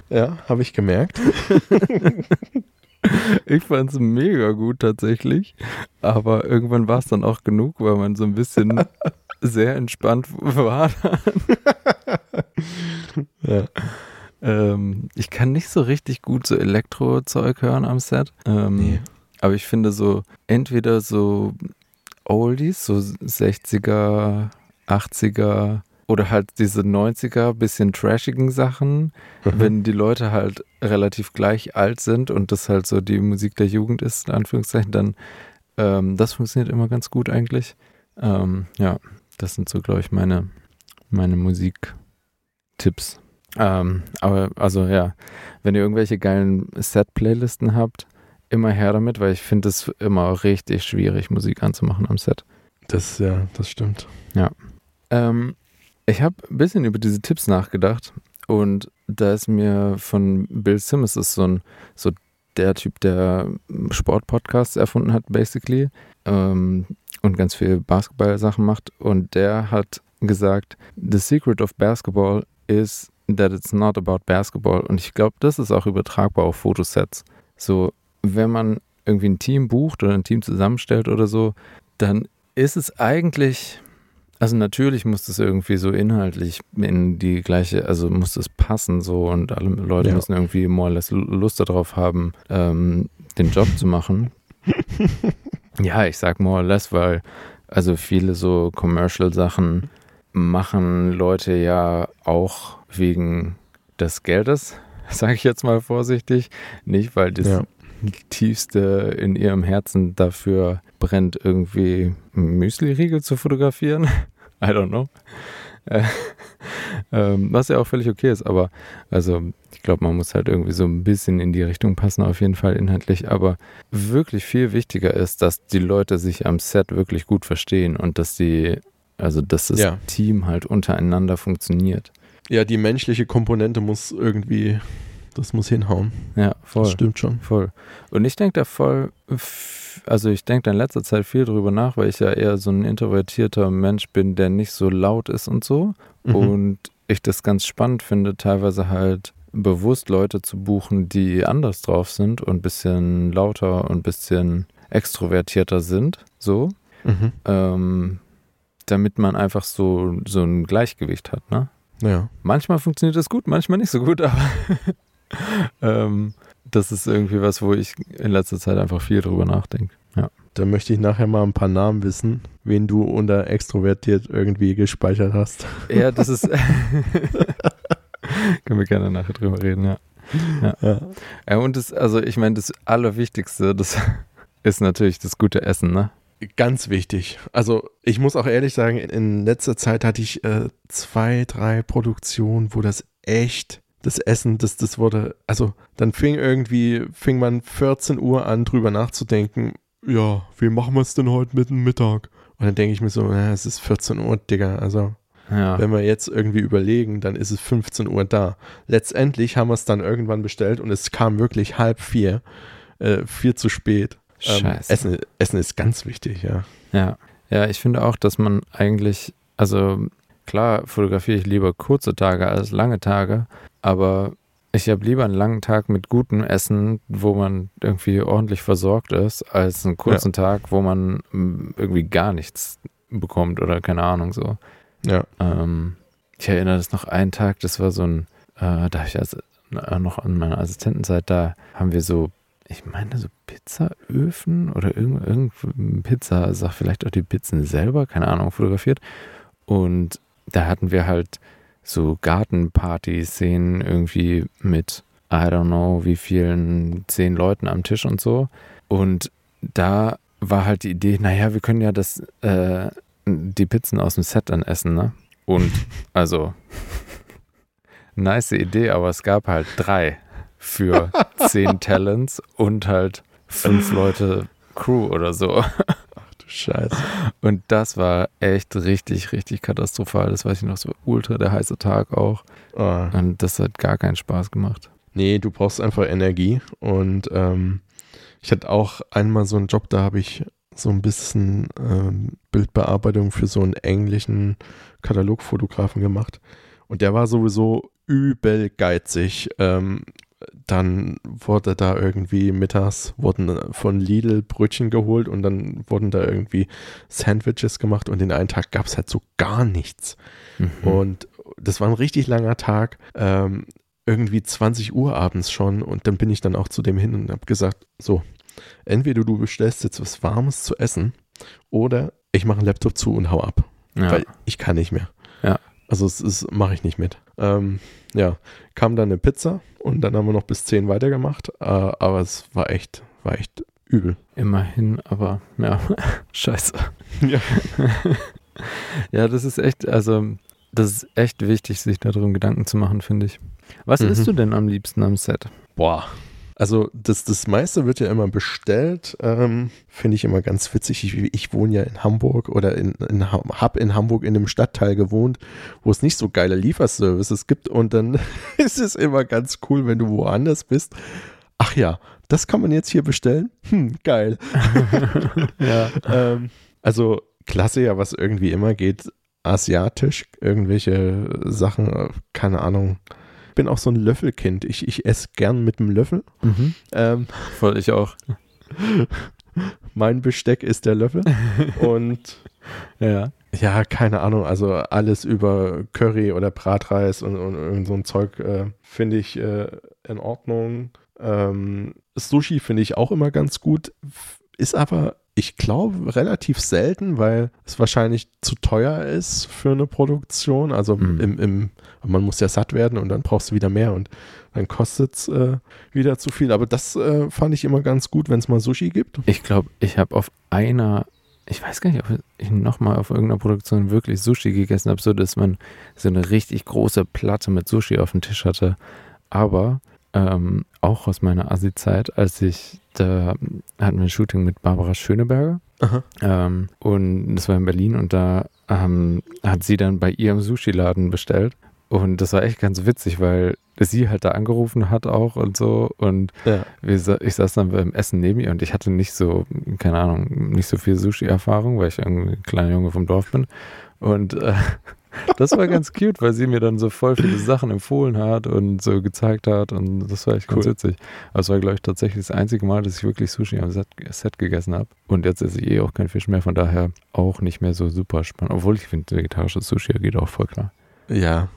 [SPEAKER 2] Ja, habe ich gemerkt.
[SPEAKER 1] Ich fand es mega gut tatsächlich. Aber irgendwann war es dann auch genug, weil man so ein bisschen sehr entspannt war.
[SPEAKER 2] Ja.
[SPEAKER 1] Ähm, ich kann nicht so richtig gut so Elektro-Zeug hören am Set. Ähm,
[SPEAKER 2] Nee.
[SPEAKER 1] Aber ich finde so, entweder so Oldies, so 60er, 80er oder halt diese 90er, bisschen trashigen Sachen, wenn die Leute halt relativ gleich alt sind und das halt so die Musik der Jugend ist, in Anführungszeichen, dann ähm, das funktioniert immer ganz gut eigentlich. Ähm, ja, das sind so, glaube ich, meine, meine Musiktipps Tipps. Ähm, aber also ja, wenn ihr irgendwelche geilen Set-Playlisten habt, immer her damit, weil ich finde es immer richtig schwierig, Musik anzumachen am Set.
[SPEAKER 2] Das, ja, das stimmt.
[SPEAKER 1] Ja. Ähm, ich habe ein bisschen über diese Tipps nachgedacht und da ist mir von Bill Simmons ist so ein so der Typ, der Sportpodcasts erfunden hat, basically, ähm, und ganz viel Basketball-Sachen macht. Und der hat gesagt, The secret of basketball is that it's not about basketball. Und ich glaube, das ist auch übertragbar auf Fotosets. So, wenn man irgendwie ein Team bucht oder ein Team zusammenstellt oder so, dann ist es eigentlich, also natürlich muss das irgendwie so inhaltlich in die gleiche, also muss das passen so und alle Leute
[SPEAKER 2] Ja.
[SPEAKER 1] müssen irgendwie more or less Lust darauf haben, ähm, den Job zu machen. ja, ich sag more or less, weil also viele so Commercial-Sachen machen Leute ja auch wegen des Geldes, sage ich jetzt mal vorsichtig, nicht weil das
[SPEAKER 2] Ja.
[SPEAKER 1] tiefste in ihrem Herzen dafür brennt, irgendwie Müsli-Riegel zu fotografieren. I don't know. Äh, ähm, was ja auch völlig okay ist, aber also ich glaube, man muss halt irgendwie so ein bisschen in die Richtung passen, auf jeden Fall inhaltlich. Aber wirklich viel wichtiger ist, dass die Leute sich am Set wirklich gut verstehen und dass die, also dass das
[SPEAKER 2] Ja.
[SPEAKER 1] Team halt untereinander funktioniert.
[SPEAKER 2] Ja, die menschliche Komponente muss irgendwie, das muss hinhauen.
[SPEAKER 1] Ja, voll.
[SPEAKER 2] Das stimmt schon.
[SPEAKER 1] Voll. Und ich denke da voll, also ich denke da in letzter Zeit viel drüber nach, weil ich ja eher so ein introvertierter Mensch bin, der nicht so laut ist und so.
[SPEAKER 2] Mhm.
[SPEAKER 1] Und ich das ganz spannend finde, teilweise halt bewusst Leute zu buchen, die anders drauf sind und ein bisschen lauter und ein bisschen extrovertierter sind, so,
[SPEAKER 2] Mhm.
[SPEAKER 1] ähm, damit man einfach so, so ein Gleichgewicht hat, ne?
[SPEAKER 2] Ja.
[SPEAKER 1] Manchmal funktioniert das gut, manchmal nicht so gut, aber ähm, das ist irgendwie was, wo ich in letzter Zeit einfach viel drüber nachdenke. Ja.
[SPEAKER 2] Da möchte ich nachher mal ein paar Namen wissen, wen du unter extrovertiert irgendwie gespeichert hast.
[SPEAKER 1] Ja, das ist. Können wir gerne nachher drüber reden, ja.
[SPEAKER 2] Ja.
[SPEAKER 1] ja und das, also ich meine, das Allerwichtigste, das ist natürlich das gute Essen, ne?
[SPEAKER 2] Ganz wichtig. Also ich muss auch ehrlich sagen, in letzter Zeit hatte ich äh, zwei, drei Produktionen, wo das echt, das Essen, das, das wurde, also dann fing irgendwie, fing man 14 Uhr an, drüber nachzudenken, ja, wie machen wir es denn heute mit dem Mittag? Und dann denke ich mir so, na, es ist 14 Uhr, Digga, also
[SPEAKER 1] Ja.
[SPEAKER 2] wenn wir jetzt irgendwie überlegen, dann ist es 15 Uhr da. Letztendlich haben wir es dann irgendwann bestellt und es kam wirklich halb vier, äh, viel zu spät. Ähm,
[SPEAKER 1] Scheiße.
[SPEAKER 2] Essen, Essen ist ganz wichtig, ja.
[SPEAKER 1] Ja. Ja, ich finde auch, dass man eigentlich, also klar fotografiere ich lieber kurze Tage als lange Tage, aber ich habe lieber einen langen Tag mit gutem Essen, wo man irgendwie ordentlich versorgt ist, als einen kurzen Tag, wo man mm, irgendwie gar nichts bekommt oder keine Ahnung so.
[SPEAKER 2] Ja.
[SPEAKER 1] Ähm, ich erinnere das noch einen Tag, das war so ein, äh, da habe ich also äh, noch an meiner Assistentenzeit, da haben wir so, ich meine so Pizzaöfen oder irgend, irgend Pizza, sag vielleicht auch die Pizzen selber, keine Ahnung, fotografiert. Und da hatten wir halt so Gartenparty-Szenen irgendwie mit, I don't know, wie vielen, zehn Leuten am Tisch und so. Und da war halt die Idee, naja, wir können ja das, äh, die Pizzen aus dem Set dann essen, ne? Und also, nice Idee, aber es gab halt drei für zehn Talents und halt fünf Leute Crew oder so.
[SPEAKER 2] Du Scheiße.
[SPEAKER 1] Und das war echt richtig, richtig katastrophal. Das weiß ich noch so ultra der heiße Tag auch.
[SPEAKER 2] Ah.
[SPEAKER 1] Und das hat gar keinen Spaß gemacht.
[SPEAKER 2] Nee, du brauchst einfach Energie. Und ähm, ich hatte auch einmal so einen Job, da habe ich so ein bisschen ähm, Bildbearbeitung für so einen englischen Katalogfotografen gemacht. Und der war sowieso übel geizig. Ähm, dann wurde da irgendwie mittags wurden von Lidl Brötchen geholt und dann wurden da irgendwie Sandwiches gemacht und den einen Tag gab es halt so gar nichts.
[SPEAKER 1] Mhm.
[SPEAKER 2] Und das war ein richtig langer Tag, ähm, irgendwie 20 Uhr abends schon. Und dann bin ich dann auch zu dem hin und habe gesagt, so, entweder du bestellst jetzt was Warmes zu essen oder ich mache einen Laptop zu und hau ab,
[SPEAKER 1] ja.
[SPEAKER 2] weil ich kann nicht mehr.
[SPEAKER 1] Ja.
[SPEAKER 2] Also es mache ich nicht mit. Ähm, ja, kam dann eine Pizza und dann haben wir noch bis 10 weitergemacht, äh, aber es war echt, war echt übel.
[SPEAKER 1] Immerhin, aber ja, scheiße.
[SPEAKER 2] Ja.
[SPEAKER 1] ja, das ist echt, also das ist echt wichtig, sich darum Gedanken zu machen, finde ich. Was
[SPEAKER 2] Mhm.
[SPEAKER 1] isst du denn am liebsten am Set?
[SPEAKER 2] Boah. Also das, das meiste wird ja immer bestellt. Ähm, Finde ich immer ganz witzig. Ich, ich wohne ja in Hamburg oder in, in, Ha- hab in Hamburg in einem Stadtteil gewohnt, wo es nicht so geile Lieferservices gibt. Und dann ist es immer ganz cool, wenn du woanders bist. Ach ja, das kann man jetzt hier bestellen? Hm, geil.
[SPEAKER 1] Ja.
[SPEAKER 2] ähm, also klasse ja, was irgendwie immer geht, asiatisch, irgendwelche Sachen, äh, keine Ahnung. Bin auch so ein Löffelkind. Ich, ich esse gern mit dem Löffel.
[SPEAKER 1] Mhm.
[SPEAKER 2] Ähm,
[SPEAKER 1] Voll, ich auch.
[SPEAKER 2] mein Besteck ist der Löffel. Und
[SPEAKER 1] Ja.
[SPEAKER 2] ja, keine Ahnung, also alles über Curry oder Bratreis und, und, irgend so ein Zeug äh, finde ich äh, in Ordnung. Ähm, Sushi finde ich auch immer ganz gut, ist aber, ich glaube, relativ selten, weil es wahrscheinlich zu teuer ist für eine Produktion. Also
[SPEAKER 1] Mhm.
[SPEAKER 2] im, im, man muss ja satt werden und dann brauchst du wieder mehr und dann kostet es äh, wieder zu viel. Aber das äh, fand ich immer ganz gut, wenn es mal Sushi gibt.
[SPEAKER 1] Ich glaube, ich habe auf einer, ich weiß gar nicht, ob ich nochmal auf irgendeiner Produktion wirklich Sushi gegessen habe, so dass man so eine richtig große Platte mit Sushi auf dem Tisch hatte. Aber ähm, auch aus meiner Asi-Zeit, als ich, da hatten wir ein Shooting mit Barbara Schöneberger ähm, und das war in Berlin und da ähm, hat sie dann bei ihrem Sushi-Laden bestellt. Und das war echt ganz witzig, weil sie halt da angerufen hat auch und so. Und
[SPEAKER 2] Ja.
[SPEAKER 1] wir, ich saß dann beim Essen neben ihr und ich hatte nicht so, keine Ahnung, nicht so viel Sushi-Erfahrung, weil ich ein kleiner Junge vom Dorf bin. Und äh, das war ganz cute, weil sie mir dann so voll viele Sachen empfohlen hat und so gezeigt hat und das war echt ganz
[SPEAKER 2] Cool.
[SPEAKER 1] witzig. Aber es war, glaube ich, tatsächlich das einzige Mal, dass ich wirklich Sushi am Set, gegessen habe. Und jetzt esse ich eh auch kein Fisch mehr, von daher auch nicht mehr so super spannend. Obwohl ich finde, vegetarisches Sushi geht auch voll klar.
[SPEAKER 2] Ja,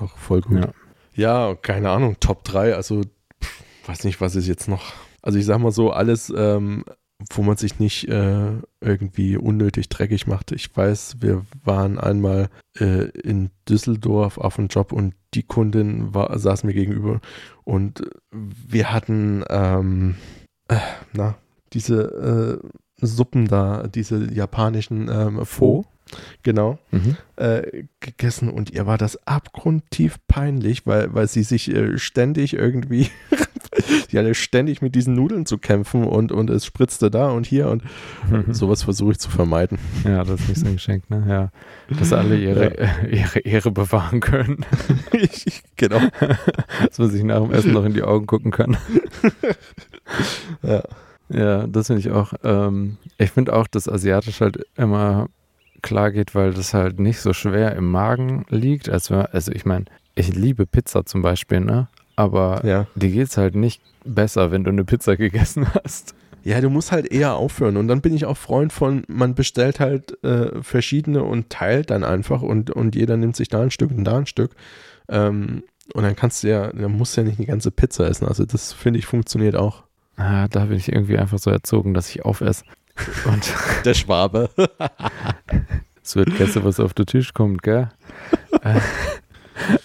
[SPEAKER 2] auch voll gut.
[SPEAKER 1] Ja.
[SPEAKER 2] Ja, keine Ahnung, Top 3, also pff, weiß nicht, was ist jetzt noch. Also ich sag mal so, alles, ähm, wo man sich nicht äh, irgendwie unnötig dreckig macht. Ich weiß, wir waren einmal äh, in Düsseldorf auf einem Job und die Kundin war, saß mir gegenüber und wir hatten, ähm, äh, na, diese äh, Suppen da, diese japanischen ähm, Pho, genau
[SPEAKER 1] Mhm.
[SPEAKER 2] äh, gegessen und ihr war das abgrundtief peinlich, weil, weil sie sich äh, ständig irgendwie, sie hatte ständig mit diesen Nudeln zu kämpfen und, und es spritzte da und hier und sowas versuche ich zu vermeiden.
[SPEAKER 1] Ja, das ist nicht so ein Geschenk, ne? Ja. Dass alle ihre, ihre Ehre bewahren können.
[SPEAKER 2] ich, genau.
[SPEAKER 1] Dass man sich nach dem Essen noch in die Augen gucken kann.
[SPEAKER 2] Ja.
[SPEAKER 1] Ja, das finde ich auch. Ähm, ich finde auch, dass Asiatisch halt immer klar geht, weil das halt nicht so schwer im Magen liegt. Als wenn, also ich meine, ich liebe Pizza zum Beispiel, ne? Aber
[SPEAKER 2] ja.
[SPEAKER 1] dir geht's halt nicht besser, wenn du eine Pizza gegessen hast.
[SPEAKER 2] Ja, du musst halt eher aufhören. Und dann bin ich auch Freund von, man bestellt halt äh, verschiedene und teilt dann einfach und, und jeder nimmt sich da ein Stück und da ein Stück. Ähm, und dann kannst du ja, dann musst du ja nicht die ganze Pizza essen. Also das finde ich funktioniert auch.
[SPEAKER 1] Ah, da bin ich irgendwie einfach so erzogen, dass ich aufesse. Und
[SPEAKER 2] Der Schwabe.
[SPEAKER 1] es wird Gäste, was auf den Tisch kommt, gell? Äh,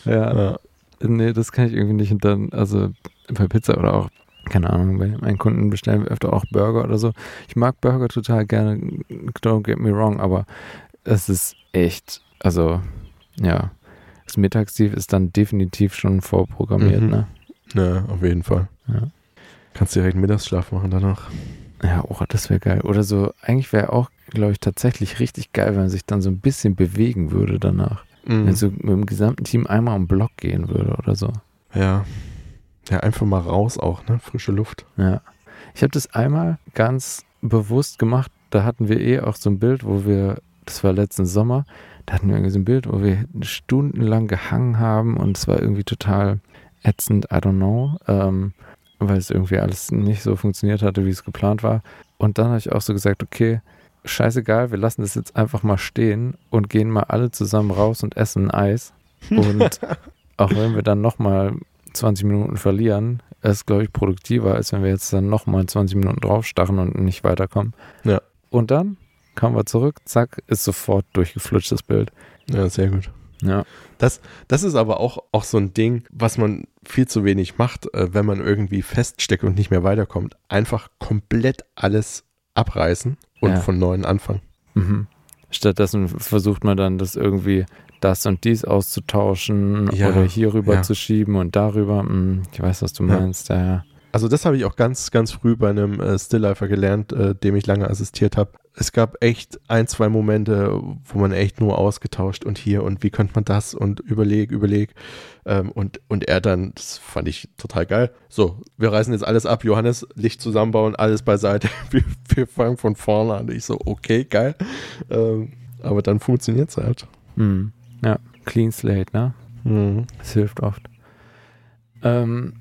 [SPEAKER 1] ja,
[SPEAKER 2] ja.
[SPEAKER 1] Nee, das kann ich irgendwie nicht. Und dann, also bei Pizza oder auch, keine Ahnung, bei meinen Kunden bestellen wir öfter auch Burger oder so. Ich mag Burger total gerne, don't get me wrong, aber es ist echt, also, ja, das Mittagstief ist dann definitiv schon vorprogrammiert,
[SPEAKER 2] Mhm.
[SPEAKER 1] ne?
[SPEAKER 2] Ja, auf jeden Fall.
[SPEAKER 1] Ja.
[SPEAKER 2] Kannst direkt Mittagsschlaf machen danach.
[SPEAKER 1] Ja, oh, das wäre geil. Oder so, eigentlich wäre auch, glaube ich, tatsächlich richtig geil, wenn man sich dann so ein bisschen bewegen würde danach.
[SPEAKER 2] Mhm.
[SPEAKER 1] Wenn so mit dem gesamten Team einmal am Block gehen würde oder so.
[SPEAKER 2] Ja. Ja, einfach mal raus auch, ne? Frische Luft.
[SPEAKER 1] Ja. Ich habe das einmal ganz bewusst gemacht. Da hatten wir eh auch so ein Bild, wo wir, das war letzten Sommer, da hatten wir irgendwie so ein Bild, wo wir stundenlang gehangen haben und es war irgendwie total ätzend, I don't know, ähm, weil es irgendwie alles nicht so funktioniert hatte, wie es geplant war. Und dann habe ich auch so gesagt, okay, scheißegal, wir lassen das jetzt einfach mal stehen und gehen mal alle zusammen raus und essen ein Eis. Und auch wenn wir dann nochmal 20 Minuten verlieren, ist, glaube ich, produktiver, als wenn wir jetzt dann nochmal 20 Minuten draufstarren und nicht weiterkommen.
[SPEAKER 2] Ja.
[SPEAKER 1] Und dann kamen wir zurück, zack, ist sofort durchgeflutscht das Bild.
[SPEAKER 2] Ja, sehr gut.
[SPEAKER 1] Ja.
[SPEAKER 2] Das, das ist aber auch, auch so ein Ding, was man viel zu wenig macht, äh, wenn man irgendwie feststeckt und nicht mehr weiterkommt. Einfach komplett alles abreißen und
[SPEAKER 1] Ja.
[SPEAKER 2] von neuem anfangen.
[SPEAKER 1] Mhm. Stattdessen versucht man dann, das irgendwie das und dies auszutauschen
[SPEAKER 2] Ja,
[SPEAKER 1] oder hier rüber
[SPEAKER 2] ja.
[SPEAKER 1] zu schieben und darüber. Hm, Ich weiß, was du meinst. Ja, ja.
[SPEAKER 2] Also das habe ich auch ganz, ganz früh bei einem äh, Stilllifer gelernt, äh, dem ich lange assistiert habe. Es gab echt ein, zwei Momente, wo man echt nur ausgetauscht und hier und wie könnte man das und überleg, überleg. Ähm, und, und er dann, das fand ich total geil. So, wir reißen jetzt alles ab, Johannes, Licht zusammenbauen, alles beiseite. Wir, wir fangen von vorne an. Ich so, okay, geil. Ähm, aber dann funktioniert es halt.
[SPEAKER 1] Hm. ja. Clean Slate, ne?
[SPEAKER 2] Mhm.
[SPEAKER 1] Das hilft oft. Ähm,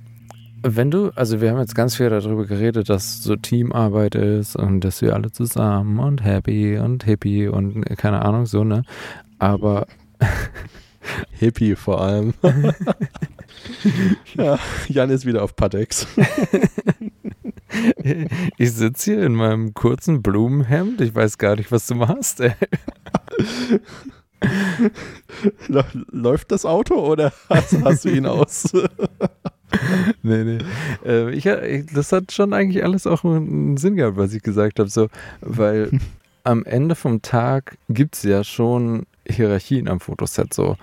[SPEAKER 1] wenn du, also wir haben jetzt ganz viel darüber geredet, dass so Teamarbeit ist und dass wir alle zusammen und happy und hippie und keine Ahnung, so, ne? Aber
[SPEAKER 2] Hippie vor allem. ja, Jan ist wieder auf Patex.
[SPEAKER 1] ich sitze hier in meinem kurzen Blumenhemd. Ich weiß gar nicht, was du machst, ey.
[SPEAKER 2] Läuft das Auto oder hast, hast du ihn aus?
[SPEAKER 1] nee, nee. Äh, ich, das hat schon eigentlich alles auch einen Sinn gehabt, was ich gesagt habe. So, weil am Ende vom Tag gibt es ja schon Hierarchien am Fotoset so.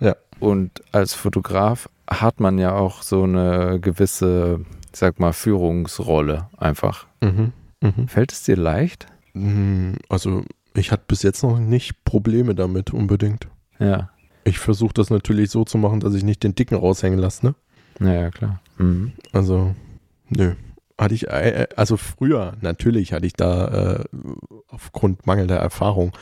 [SPEAKER 2] Ja.
[SPEAKER 1] Und als Fotograf hat man ja auch so eine gewisse, ich sag mal, Führungsrolle einfach.
[SPEAKER 2] Mhm. Mhm.
[SPEAKER 1] Fällt es dir leicht?
[SPEAKER 2] Mm, Also, ich hatte bis jetzt noch nicht Probleme damit unbedingt.
[SPEAKER 1] Ja.
[SPEAKER 2] Ich versuche das natürlich so zu machen, dass ich nicht den Dicken raushängen lasse, ne?
[SPEAKER 1] Naja, klar. Mhm.
[SPEAKER 2] Also, nö. Hatte ich, äh, also früher, natürlich hatte ich da äh, aufgrund mangelnder Erfahrung,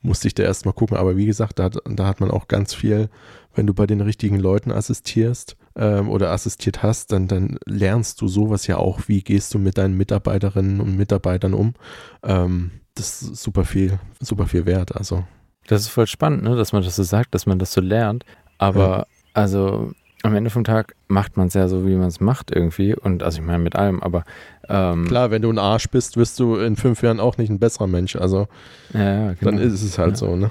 [SPEAKER 2] musste ich da erstmal gucken. Aber wie gesagt, da hat, da hat man auch ganz viel, wenn du bei den richtigen Leuten assistierst ähm, oder assistiert hast, dann, dann lernst du sowas ja auch. Wie gehst du mit deinen Mitarbeiterinnen und Mitarbeitern um? Ähm, das ist super viel, super viel wert. Also,
[SPEAKER 1] Das ist voll spannend, ne, dass man das so sagt, dass man das so lernt. Aber also am Ende vom Tag macht man es ja so, wie man es macht irgendwie. Und also ich meine mit allem, aber ähm,
[SPEAKER 2] klar, wenn du ein Arsch bist, wirst du in fünf Jahren auch nicht ein besserer Mensch. Also,
[SPEAKER 1] Ja, ja, genau.
[SPEAKER 2] dann ist es halt
[SPEAKER 1] Ja.
[SPEAKER 2] so, ne?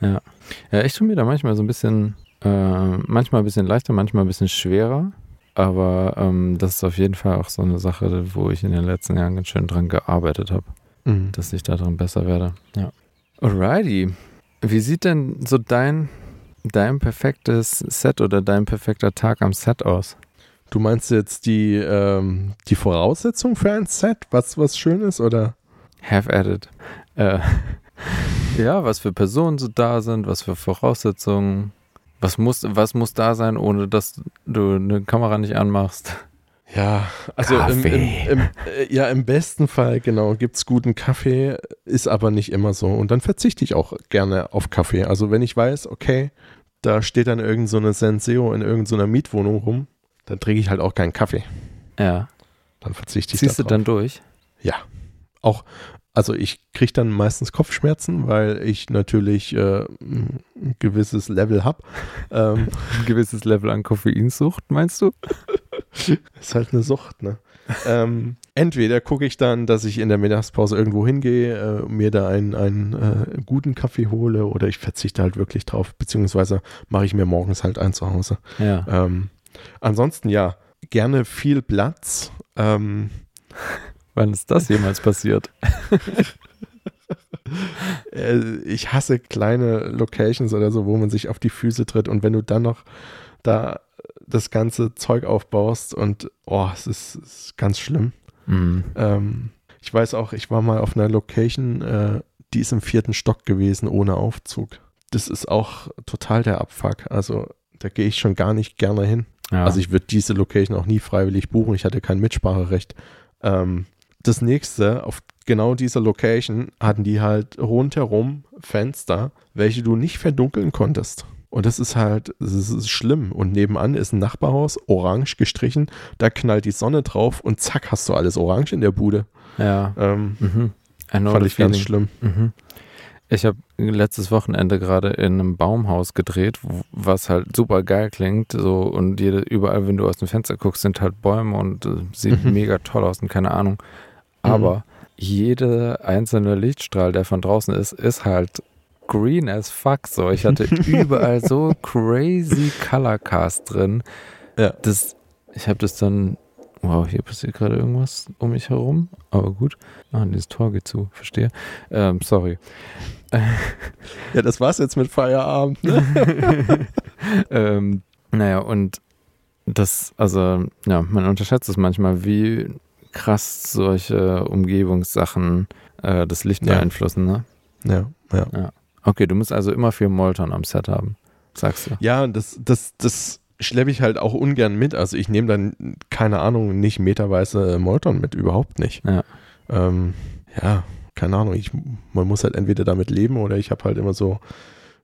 [SPEAKER 1] Ja, ich tue mir da manchmal so ein bisschen, äh, manchmal ein bisschen leichter, manchmal ein bisschen schwerer. Aber ähm, das ist auf jeden Fall auch so eine Sache, wo ich in den letzten Jahren ganz schön dran gearbeitet habe,
[SPEAKER 2] Mhm.
[SPEAKER 1] dass ich daran besser werde. Ja. Alrighty. Wie sieht denn so dein, dein perfektes Set oder dein perfekter Tag am Set aus?
[SPEAKER 2] Du meinst jetzt die, ähm, die Voraussetzung für ein Set, was, was schön ist, oder?
[SPEAKER 1] Have added. Äh, ja, was für Personen so da sind, was für Voraussetzungen. Was muss, was muss da sein, ohne dass du eine Kamera nicht anmachst?
[SPEAKER 2] Ja, also im, im, im, äh, ja, im besten Fall, genau, gibt es guten Kaffee, ist aber nicht immer so. Und dann verzichte ich auch gerne auf Kaffee. Also wenn ich weiß, okay, da steht dann irgend so eine Senseo in irgendeiner Mietwohnung rum, dann trinke ich halt auch keinen Kaffee.
[SPEAKER 1] Ja.
[SPEAKER 2] Dann verzichte ich
[SPEAKER 1] Ziehst du
[SPEAKER 2] darauf.
[SPEAKER 1] dann durch?
[SPEAKER 2] auch, also ich kriege dann meistens Kopfschmerzen, weil ich natürlich äh, ein gewisses Level habe. Ähm,
[SPEAKER 1] Ein gewisses Level an Koffeinsucht, meinst du?
[SPEAKER 2] ist halt eine Sucht, ne? ähm, entweder gucke ich dann, dass ich in der Mittagspause irgendwo hingehe, äh, mir da einen, einen äh, guten Kaffee hole oder ich verzichte halt wirklich drauf, beziehungsweise mache ich mir morgens halt ein zu Hause.
[SPEAKER 1] Ja.
[SPEAKER 2] Ähm, ansonsten ja, gerne viel Platz. Ähm,
[SPEAKER 1] Wann ist das jemals passiert?
[SPEAKER 2] äh, ich hasse kleine Locations oder so, wo man sich auf die Füße tritt und wenn du dann noch da das ganze Zeug aufbaust und oh, es ist, ist ganz schlimm.
[SPEAKER 1] Mhm.
[SPEAKER 2] Ähm, ich weiß auch, ich war mal auf einer Location, äh, die ist im vierten Stock gewesen, ohne Aufzug. Das ist auch total der Abfuck. Also da gehe ich schon gar nicht gerne hin.
[SPEAKER 1] Ja.
[SPEAKER 2] Also ich würde diese Location auch nie freiwillig buchen. Ich hatte kein Mitspracherecht. Ähm, das nächste, auf genau dieser Location hatten die halt rundherum Fenster, welche du nicht verdunkeln konntest. Und das ist halt, das ist schlimm. Und nebenan ist ein Nachbarhaus, orange gestrichen, da knallt die Sonne drauf und zack, hast du alles orange in der Bude.
[SPEAKER 1] ja.
[SPEAKER 2] Ähm,
[SPEAKER 1] Mhm.
[SPEAKER 2] Fand ich ganz
[SPEAKER 1] feeling.
[SPEAKER 2] schlimm.
[SPEAKER 1] Mhm. Ich habe letztes Wochenende gerade in einem Baumhaus gedreht, was halt super geil klingt. So und jede, überall, wenn du aus dem Fenster guckst, sind halt Bäume und äh, sieht
[SPEAKER 2] Mhm.
[SPEAKER 1] mega toll aus und keine Ahnung. Aber jede einzelne Lichtstrahl, der von draußen ist, ist halt green as fuck. So, ich hatte überall so crazy Color Cast drin.
[SPEAKER 2] Ja.
[SPEAKER 1] Das, ich habe das dann Wow, hier passiert gerade irgendwas um mich herum. Aber gut. Ah, dieses Tor geht zu. Verstehe. Ähm, sorry.
[SPEAKER 2] Ja, das war's jetzt mit Feierabend. Ne?
[SPEAKER 1] ähm, naja, und das, also, ja, man unterschätzt es manchmal, wie krass solche Umgebungssachen äh, das Licht
[SPEAKER 2] Ja.
[SPEAKER 1] beeinflussen, ne?
[SPEAKER 2] Ja, ja.
[SPEAKER 1] Okay, du musst also immer viel Molton am Set haben, sagst du.
[SPEAKER 2] Ja, das, das, das schleppe ich halt auch ungern mit. Also ich nehme dann, keine Ahnung, nicht meterweise Molton mit, überhaupt nicht.
[SPEAKER 1] Ja.
[SPEAKER 2] Ähm, ja, keine Ahnung. Ich, man muss halt entweder damit leben oder ich habe halt immer so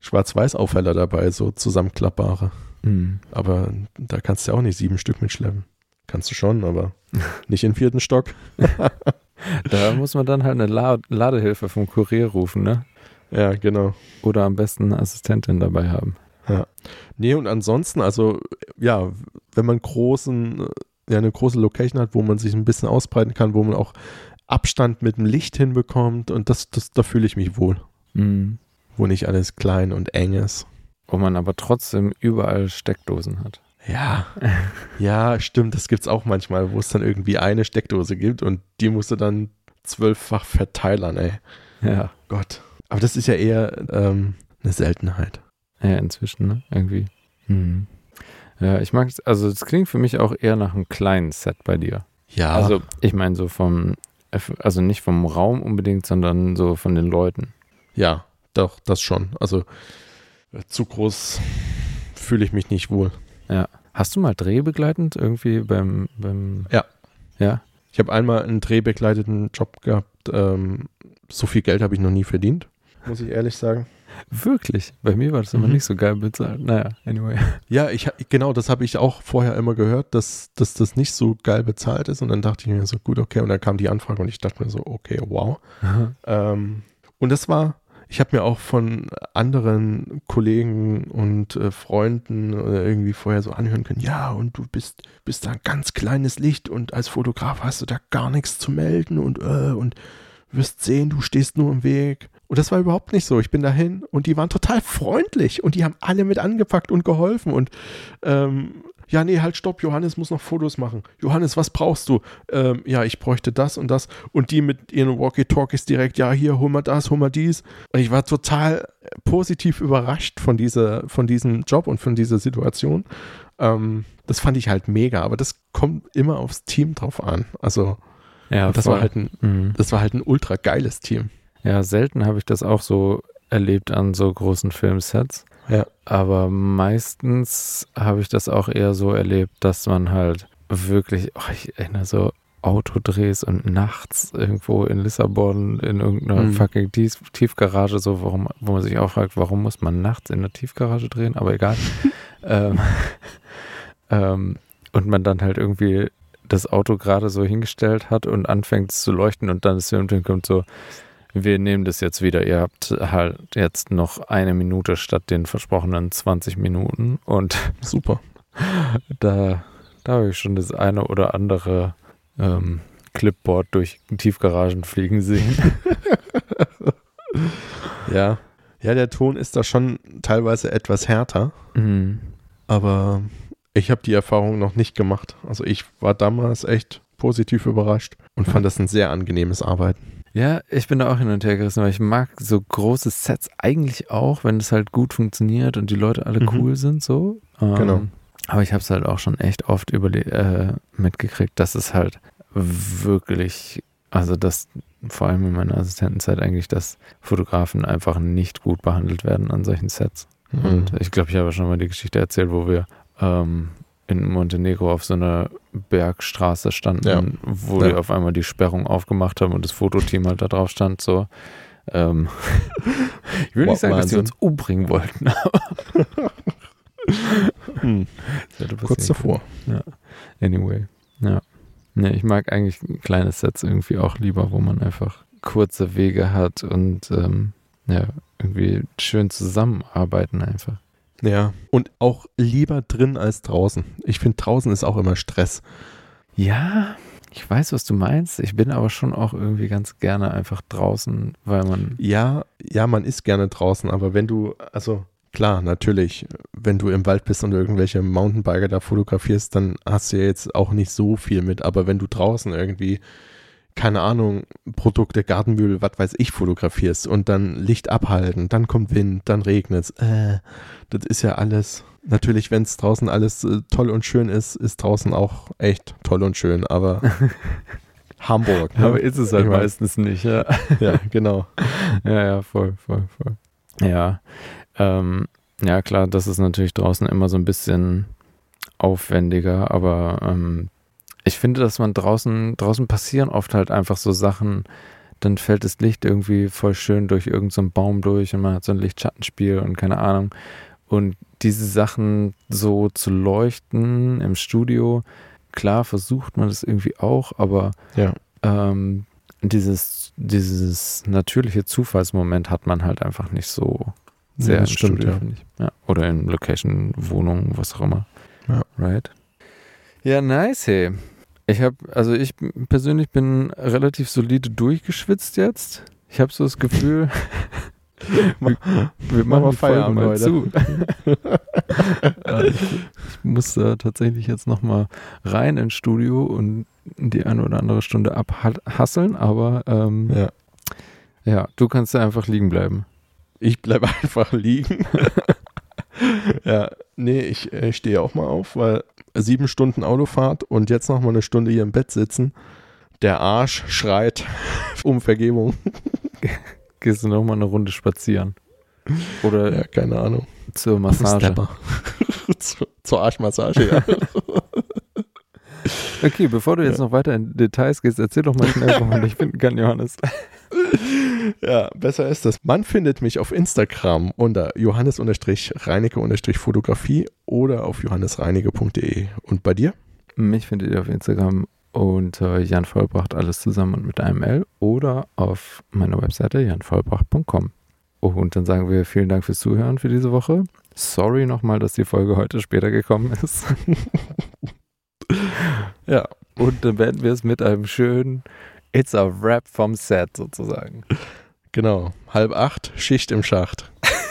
[SPEAKER 2] Schwarz-Weiß-Aufheller dabei, so zusammenklappbare.
[SPEAKER 1] Mhm.
[SPEAKER 2] Aber da kannst du ja auch nicht sieben Stück mitschleppen. Kannst du schon, aber nicht in den vierten Stock.
[SPEAKER 1] Da muss man dann halt eine La Ladehilfe vom Kurier rufen, ne?
[SPEAKER 2] Ja, genau.
[SPEAKER 1] Oder am besten eine Assistentin dabei haben.
[SPEAKER 2] Nee, und ansonsten, also ja, wenn man großen, ja, eine große Location hat, wo man sich ein bisschen ausbreiten kann, wo man auch Abstand mit dem Licht hinbekommt und das, das da fühle ich mich wohl.
[SPEAKER 1] Mhm.
[SPEAKER 2] Wo nicht alles klein und eng ist.
[SPEAKER 1] Wo man aber trotzdem überall Steckdosen hat.
[SPEAKER 2] Ja, ja, stimmt, das gibt's auch manchmal, wo es dann irgendwie eine Steckdose gibt und die musst du dann zwölffach verteilern, ey.
[SPEAKER 1] Ja.
[SPEAKER 2] Gott. Aber das ist ja eher ähm, eine Seltenheit.
[SPEAKER 1] Ja, inzwischen, ne? Irgendwie. Mhm. Ja, ich mag es, also es klingt für mich auch eher nach einem kleinen Set bei dir.
[SPEAKER 2] Ja,
[SPEAKER 1] Also, ich meine so vom, also nicht vom Raum unbedingt, sondern so von den Leuten.
[SPEAKER 2] ja, doch, das schon. Also zu groß fühle ich mich nicht wohl.
[SPEAKER 1] Hast du mal drehbegleitend irgendwie beim, beim
[SPEAKER 2] Ja.
[SPEAKER 1] Ja?
[SPEAKER 2] Ich habe einmal einen drehbegleiteten Job gehabt. Ähm, so viel Geld habe ich noch nie verdient, muss ich ehrlich sagen.
[SPEAKER 1] Wirklich? Bei mir war das immer
[SPEAKER 2] Mhm.
[SPEAKER 1] nicht so geil bezahlt. Naja, anyway.
[SPEAKER 2] Ja, ich genau, das habe ich auch vorher immer gehört, dass, dass das nicht so geil bezahlt ist. Und dann dachte ich mir so, gut, okay. Und dann kam die Anfrage und ich dachte mir so, okay, wow. Ähm, und das war, ich habe mir auch von anderen Kollegen und äh, Freunden äh, irgendwie vorher so anhören können, ja, und du bist, bist da ein ganz kleines Licht und als Fotograf hast du da gar nichts zu melden und, äh, und wirst sehen, du stehst nur im Weg. Und das war überhaupt nicht so. Ich bin dahin und die waren total freundlich und die haben alle mit angepackt und geholfen und ähm, ja, nee, halt stopp, Johannes muss noch Fotos machen. Johannes, was brauchst du? Ähm, ja, ich bräuchte das und das. Und die mit ihren Walkie-Talkies direkt, ja, hier, hol mal das, hol mal dies. Und ich war total positiv überrascht von, dieser, von diesem Job und von dieser Situation. Ähm, das fand ich halt mega, aber das kommt immer aufs Team drauf an. Also,
[SPEAKER 1] Ja,
[SPEAKER 2] das
[SPEAKER 1] voll.
[SPEAKER 2] war halt ein,
[SPEAKER 1] Mhm.
[SPEAKER 2] das war halt ein ultra geiles Team.
[SPEAKER 1] Ja, selten habe ich das auch so erlebt an so großen Filmsets.
[SPEAKER 2] Ja.
[SPEAKER 1] Aber meistens habe ich das auch eher so erlebt, dass man halt wirklich, oh, ich erinnere so Autodrehs und nachts irgendwo in Lissabon in irgendeiner
[SPEAKER 2] Mhm.
[SPEAKER 1] fucking Tief Tiefgarage, so warum, wo man sich auch fragt, warum muss man nachts in der Tiefgarage drehen, aber egal. ähm, ähm, und man dann halt irgendwie das Auto gerade so hingestellt hat und anfängt es zu leuchten und dann das Filmteam kommt so, wir nehmen das jetzt wieder. Ihr habt halt jetzt noch eine Minute statt den versprochenen 20 Minuten. Und
[SPEAKER 2] Super.
[SPEAKER 1] da, da habe ich schon das eine oder andere ähm, Clipboard durch Tiefgaragen fliegen sehen.
[SPEAKER 2] Ja. Ja, der Ton ist da schon teilweise etwas härter,
[SPEAKER 1] mhm.
[SPEAKER 2] aber ich habe die Erfahrung noch nicht gemacht. Also ich war damals echt positiv überrascht und fand das ein sehr angenehmes Arbeiten.
[SPEAKER 1] Ja, ich bin da auch hin und her gerissen, weil ich mag so große Sets eigentlich auch, wenn es halt gut funktioniert und die Leute alle
[SPEAKER 2] Mhm.
[SPEAKER 1] cool sind, so. Ähm,
[SPEAKER 2] Genau.
[SPEAKER 1] Aber ich habe es halt auch schon echt oft überle äh, mitgekriegt, dass es halt wirklich, also dass vor allem in meiner Assistentenzeit eigentlich, dass Fotografen einfach nicht gut behandelt werden an solchen Sets. Und ich glaube, ich habe schon mal die Geschichte erzählt, wo wir ähm, in Montenegro auf so einer Bergstraße standen,
[SPEAKER 2] Ja.
[SPEAKER 1] wo
[SPEAKER 2] Ja.
[SPEAKER 1] die auf einmal die Sperrung aufgemacht haben und das Fototeam halt da drauf stand. So. Ähm, ich will
[SPEAKER 2] Wow,
[SPEAKER 1] nicht sagen, dass die
[SPEAKER 2] Wahnsinn.
[SPEAKER 1] uns umbringen wollten.
[SPEAKER 2] Hm.
[SPEAKER 1] Das hätte
[SPEAKER 2] Kurz davor.
[SPEAKER 1] Anyway, ja. Nee, ich mag eigentlich kleine Sets irgendwie auch lieber, wo man einfach kurze Wege hat und ähm, ja, irgendwie schön zusammenarbeiten einfach.
[SPEAKER 2] Ja. Und auch lieber drin als draußen. Ich finde, draußen ist auch immer Stress.
[SPEAKER 1] Ja, ich weiß, was du meinst. Ich bin aber schon auch irgendwie ganz gerne einfach draußen, weil man.
[SPEAKER 2] Ja, ja, man ist gerne draußen, aber wenn du, also Klar, natürlich, wenn du im Wald bist und irgendwelche Mountainbiker da fotografierst, dann hast du ja jetzt auch nicht so viel mit. Aber wenn du draußen irgendwie, keine Ahnung, Produkte, Gartenmüll, was weiß ich, fotografierst und dann Licht abhalten, dann kommt Wind, dann regnet es, äh, das ist ja alles. Natürlich, wenn es draußen alles äh, toll und schön ist, ist draußen auch echt toll und schön, aber Hamburg.
[SPEAKER 1] Ne? Aber ist es halt ich meistens nicht, ja.
[SPEAKER 2] Ja, genau.
[SPEAKER 1] ja, ja, voll, voll, voll. Ja, ähm, ja, klar, das ist natürlich draußen immer so ein bisschen aufwendiger, aber ähm, ich finde, dass man draußen, draußen passieren oft halt einfach so Sachen, dann fällt das Licht irgendwie voll schön durch irgendeinen so Baum durch und man hat so ein Lichtschattenspiel und keine Ahnung. Und diese Sachen so zu leuchten im Studio, klar versucht man das irgendwie auch, aber
[SPEAKER 2] ja.
[SPEAKER 1] ähm, dieses, dieses natürliche Zufallsmoment hat man halt einfach nicht so sehr ja, im stimmt, Studio, ja. finde ich. Ja. Oder in Location, Wohnung, was auch immer.
[SPEAKER 2] Ja.
[SPEAKER 1] Right? Ja, nice, hey. Ich habe, also ich persönlich bin relativ solide durchgeschwitzt jetzt. Ich habe so das Gefühl, wir, wir machen mal Feierabend mal zu. ich, ich, muss da tatsächlich jetzt nochmal rein ins Studio und die eine oder andere Stunde abhasseln, aber ähm,
[SPEAKER 2] ja.
[SPEAKER 1] ja, du kannst da einfach liegen bleiben.
[SPEAKER 2] Ich bleibe einfach liegen. Ja, nee, ich äh, stehe auch mal auf, weil sieben Stunden Autofahrt und jetzt noch mal eine Stunde hier im Bett sitzen. Der Arsch schreit um Vergebung.
[SPEAKER 1] Gehst du noch mal eine Runde spazieren?
[SPEAKER 2] Oder ja, keine Ahnung.
[SPEAKER 1] Zur Massage.
[SPEAKER 2] zur, zur Arschmassage, ja.
[SPEAKER 1] okay, bevor du jetzt ja. noch weiter in Details gehst, erzähl doch mal schnell, wo man dich finden kann, Johannes.
[SPEAKER 2] Ja, besser ist das. Man findet mich auf Instagram unter johannes-reinecke-fotografie oder auf johannesreinecke.de. Und bei dir?
[SPEAKER 1] Mich findet ihr auf Instagram unter Jan Vollbracht alles zusammen und mit einem L oder auf meiner Webseite janvollbracht.com. Und dann sagen wir vielen Dank fürs Zuhören für diese Woche. Sorry nochmal, dass die Folge heute später gekommen ist. ja, und dann werden wir es mit einem schönen It's a Rap vom Set sozusagen.
[SPEAKER 2] Genau, halb acht, Schicht im Schacht.